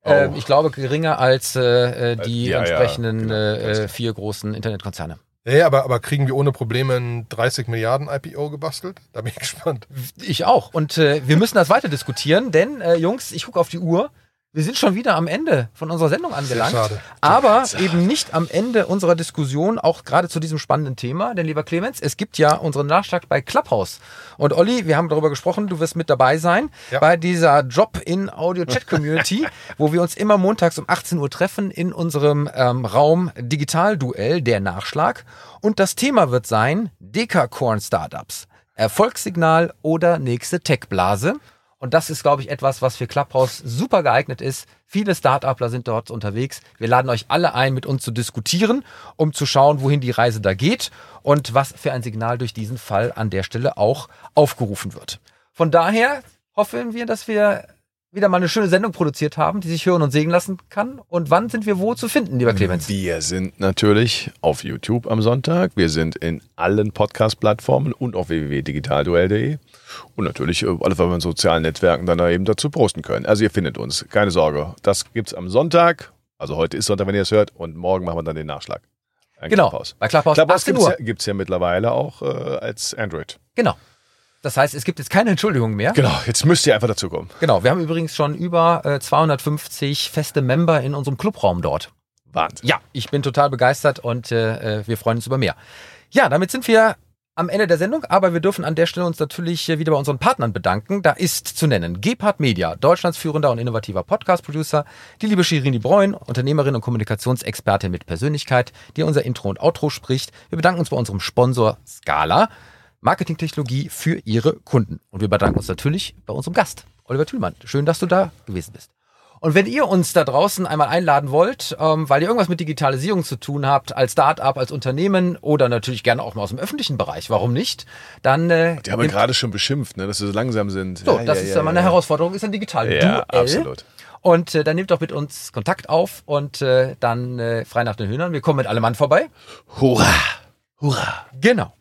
Ähm, ich glaube geringer als äh, äh, die Ja, ja, entsprechenden genau. äh, äh, vier großen Internetkonzerne. Ja, ja, aber, aber kriegen wir ohne Probleme ein 30 Milliarden IPO gebastelt? Da bin ich [LAUGHS] gespannt. Ich auch. Und äh, wir müssen das weiter diskutieren, denn äh, Jungs, ich gucke auf die Uhr. Wir sind schon wieder am Ende von unserer Sendung angelangt. schade. Aber eben nicht am Ende unserer Diskussion, auch gerade zu diesem spannenden Thema. Denn lieber Clemens, es gibt ja unseren Nachschlag bei Clubhouse. Und Olli, wir haben darüber gesprochen, du wirst mit dabei sein Ja. bei dieser Job in Audio Chat Community, [LAUGHS] wo wir uns immer montags um 18 Uhr treffen in unserem ähm, Raum Digitalduell, der Nachschlag. Und das Thema wird sein Dekacorn Startups. Erfolgssignal oder nächste Tech-Blase. Und das ist, glaube ich, etwas, was für Clubhouse super geeignet ist. Viele Startupler sind dort unterwegs. Wir laden euch alle ein, mit uns zu diskutieren, um zu schauen, wohin die Reise da geht und was für ein Signal durch diesen Fall an der Stelle auch aufgerufen wird. Von daher hoffen wir, dass wir wieder mal eine schöne Sendung produziert haben, die sich hören und sehen lassen kann. Und wann sind wir wo zu finden, lieber Clemens? Wir sind natürlich auf YouTube am Sonntag. Wir sind in allen Podcast-Plattformen und auf www.digitalduell.de. Und natürlich äh, alle von sozialen Netzwerken dann da eben dazu posten können. Also ihr findet uns, keine Sorge. Das gibt's am Sonntag. Also heute ist Sonntag, wenn ihr es hört. Und morgen machen wir dann den Nachschlag. Ein Genau, Clubhouse. bei Clubhouse, Clubhouse 18 gibt's Uhr. ja, ja mittlerweile auch äh, als Android. Genau. Das heißt, es gibt jetzt keine Entschuldigung mehr. Genau, jetzt müsst ihr einfach dazu kommen. Genau, wir haben übrigens schon über äh, 250 feste Member in unserem Clubraum dort. Wahnsinn. Ja, ich bin total begeistert und äh, äh, wir freuen uns über mehr. Ja, damit sind wir am Ende der Sendung, aber wir dürfen an der Stelle uns natürlich äh, wieder bei unseren Partnern bedanken. Da ist zu nennen Gepard Media, Deutschlands führender und innovativer Podcast-Producer, die liebe Shirini Breun, Unternehmerin und Kommunikationsexpertin mit Persönlichkeit, die unser Intro und Outro spricht. Wir bedanken uns bei unserem Sponsor Scala, Marketingtechnologie für ihre Kunden. Und wir bedanken uns natürlich bei unserem Gast, Oliver Thülmann. Schön, dass du da gewesen bist. Und wenn ihr uns da draußen einmal einladen wollt, ähm, weil ihr irgendwas mit Digitalisierung zu tun habt, als Start-up, als Unternehmen oder natürlich gerne auch mal aus dem öffentlichen Bereich, warum nicht? Dann äh, Die haben nehmt- gerade schon beschimpft, ne, dass sie so langsam sind. so, Ja, das ja, ist ja, ja mal eine ja. Herausforderung, ist ein digital Ja, Duell. absolut. Und äh, dann nehmt doch mit uns Kontakt auf und äh, dann äh, frei nach den Hühnern. Wir kommen mit allem Mann vorbei. Hurra! Hurra! Genau.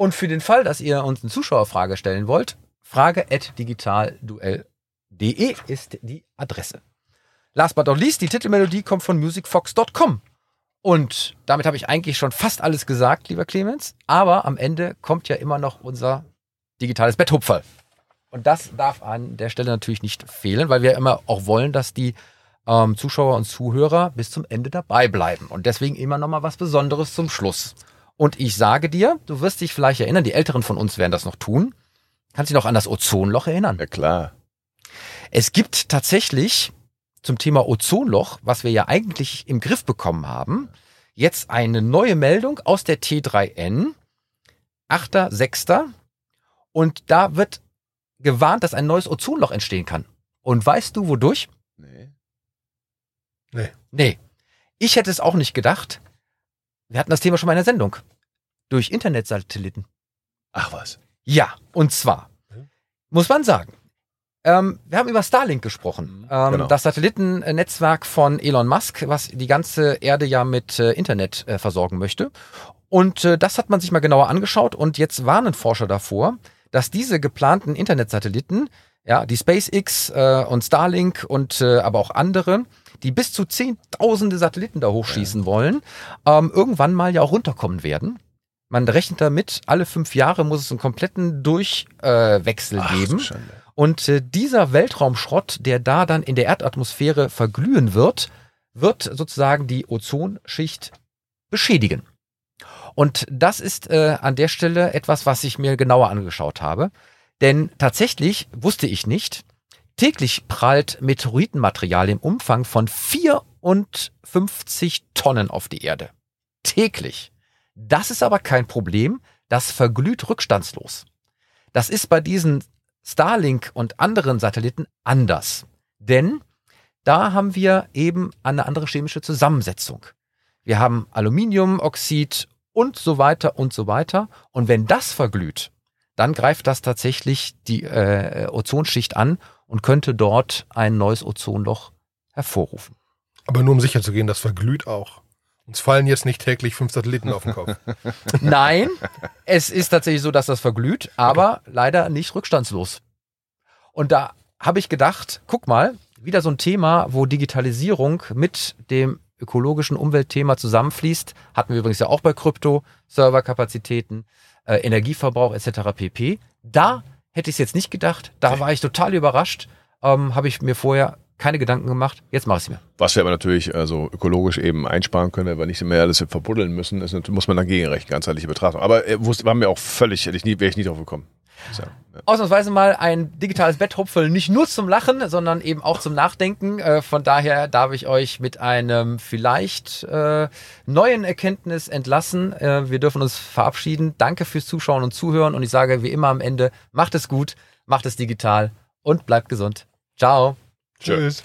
Und für den Fall, dass ihr uns eine Zuschauerfrage stellen wollt, frage.digitalduell.de ist die Adresse. Last but not least, die Titelmelodie kommt von musicfox.com. Und damit habe ich eigentlich schon fast alles gesagt, lieber Clemens. Aber am Ende kommt ja immer noch unser digitales Betthupferl. Und das darf an der Stelle natürlich nicht fehlen, weil wir immer auch wollen, dass die ähm, Zuschauer und Zuhörer bis zum Ende dabei bleiben. Und deswegen immer noch mal was Besonderes zum Schluss. Und ich sage dir, du wirst dich vielleicht erinnern, die Älteren von uns werden das noch tun. Kannst dich noch an das Ozonloch erinnern? Ja klar. Es gibt tatsächlich zum Thema Ozonloch, was wir ja eigentlich im Griff bekommen haben, jetzt eine neue Meldung aus der T3N, 8.6. Und da wird gewarnt, dass ein neues Ozonloch entstehen kann. Und weißt du wodurch? Nee. Nee. Ich hätte es auch nicht gedacht. Wir hatten das Thema schon mal in der Sendung. Durch Internetsatelliten. Ach was. Ja, und zwar, muss man sagen, ähm, wir haben über Starlink gesprochen. Ähm, Genau. Das Satellitennetzwerk von Elon Musk, was die ganze Erde ja mit äh, Internet äh, versorgen möchte. Und äh, das hat man sich mal genauer angeschaut und jetzt warnen Forscher davor, dass diese geplanten Internetsatelliten, ja, die SpaceX äh, und Starlink und äh, aber auch andere, die bis zu zehntausende Satelliten da hochschießen wollen, ähm, irgendwann mal ja auch runterkommen werden. Man rechnet damit, alle fünf Jahre muss es einen kompletten Durchwechsel äh, Ach, geben. Und äh, dieser Weltraumschrott, der da dann in der Erdatmosphäre verglühen wird, wird sozusagen die Ozonschicht beschädigen. Und das ist äh, an der Stelle etwas, was ich mir genauer angeschaut habe. Denn tatsächlich wusste ich nicht, täglich prallt Meteoritenmaterial im Umfang von 54 Tonnen auf die Erde. Täglich. Das ist aber kein Problem, das verglüht rückstandslos. Das ist bei diesen Starlink und anderen Satelliten anders. Denn da haben wir eben eine andere chemische Zusammensetzung. Wir haben Aluminiumoxid und so weiter und so weiter. Und wenn das verglüht, dann greift das tatsächlich die äh, Ozonschicht an und könnte dort ein neues Ozonloch hervorrufen. Aber nur um sicher zu gehen, das verglüht auch. Uns fallen jetzt nicht täglich fünf Satelliten auf den Kopf. [LAUGHS] Nein, es ist tatsächlich so, dass das verglüht, aber leider nicht rückstandslos. Und da habe ich gedacht, guck mal, wieder so ein Thema, wo Digitalisierung mit dem ökologischen Umweltthema zusammenfließt. Hatten wir übrigens ja auch bei Krypto, Serverkapazitäten, äh, Energieverbrauch etc. pp. Da hätte ich es jetzt nicht gedacht. Da war ich total überrascht. Ähm, habe ich mir vorher keine Gedanken gemacht. Jetzt mache ich es mir. Was wir aber natürlich also ökologisch eben einsparen können, weil wir nicht mehr alles verbuddeln müssen, ist, muss man dagegen rechnen, ganzheitliche Betrachtung. Aber äh, wusste, war mir auch völlig, hätte ich nie, wäre ich nie drauf gekommen. So, ja. Ausnahmsweise mal ein digitales Betthupfeln, nicht nur zum Lachen, sondern eben auch zum Nachdenken. Äh, von daher darf ich euch mit einem vielleicht äh, neuen Erkenntnis entlassen. Äh, wir dürfen uns verabschieden. Danke fürs Zuschauen und Zuhören. Und ich sage wie immer am Ende, macht es gut, macht es digital und bleibt gesund. Ciao. Tschüss.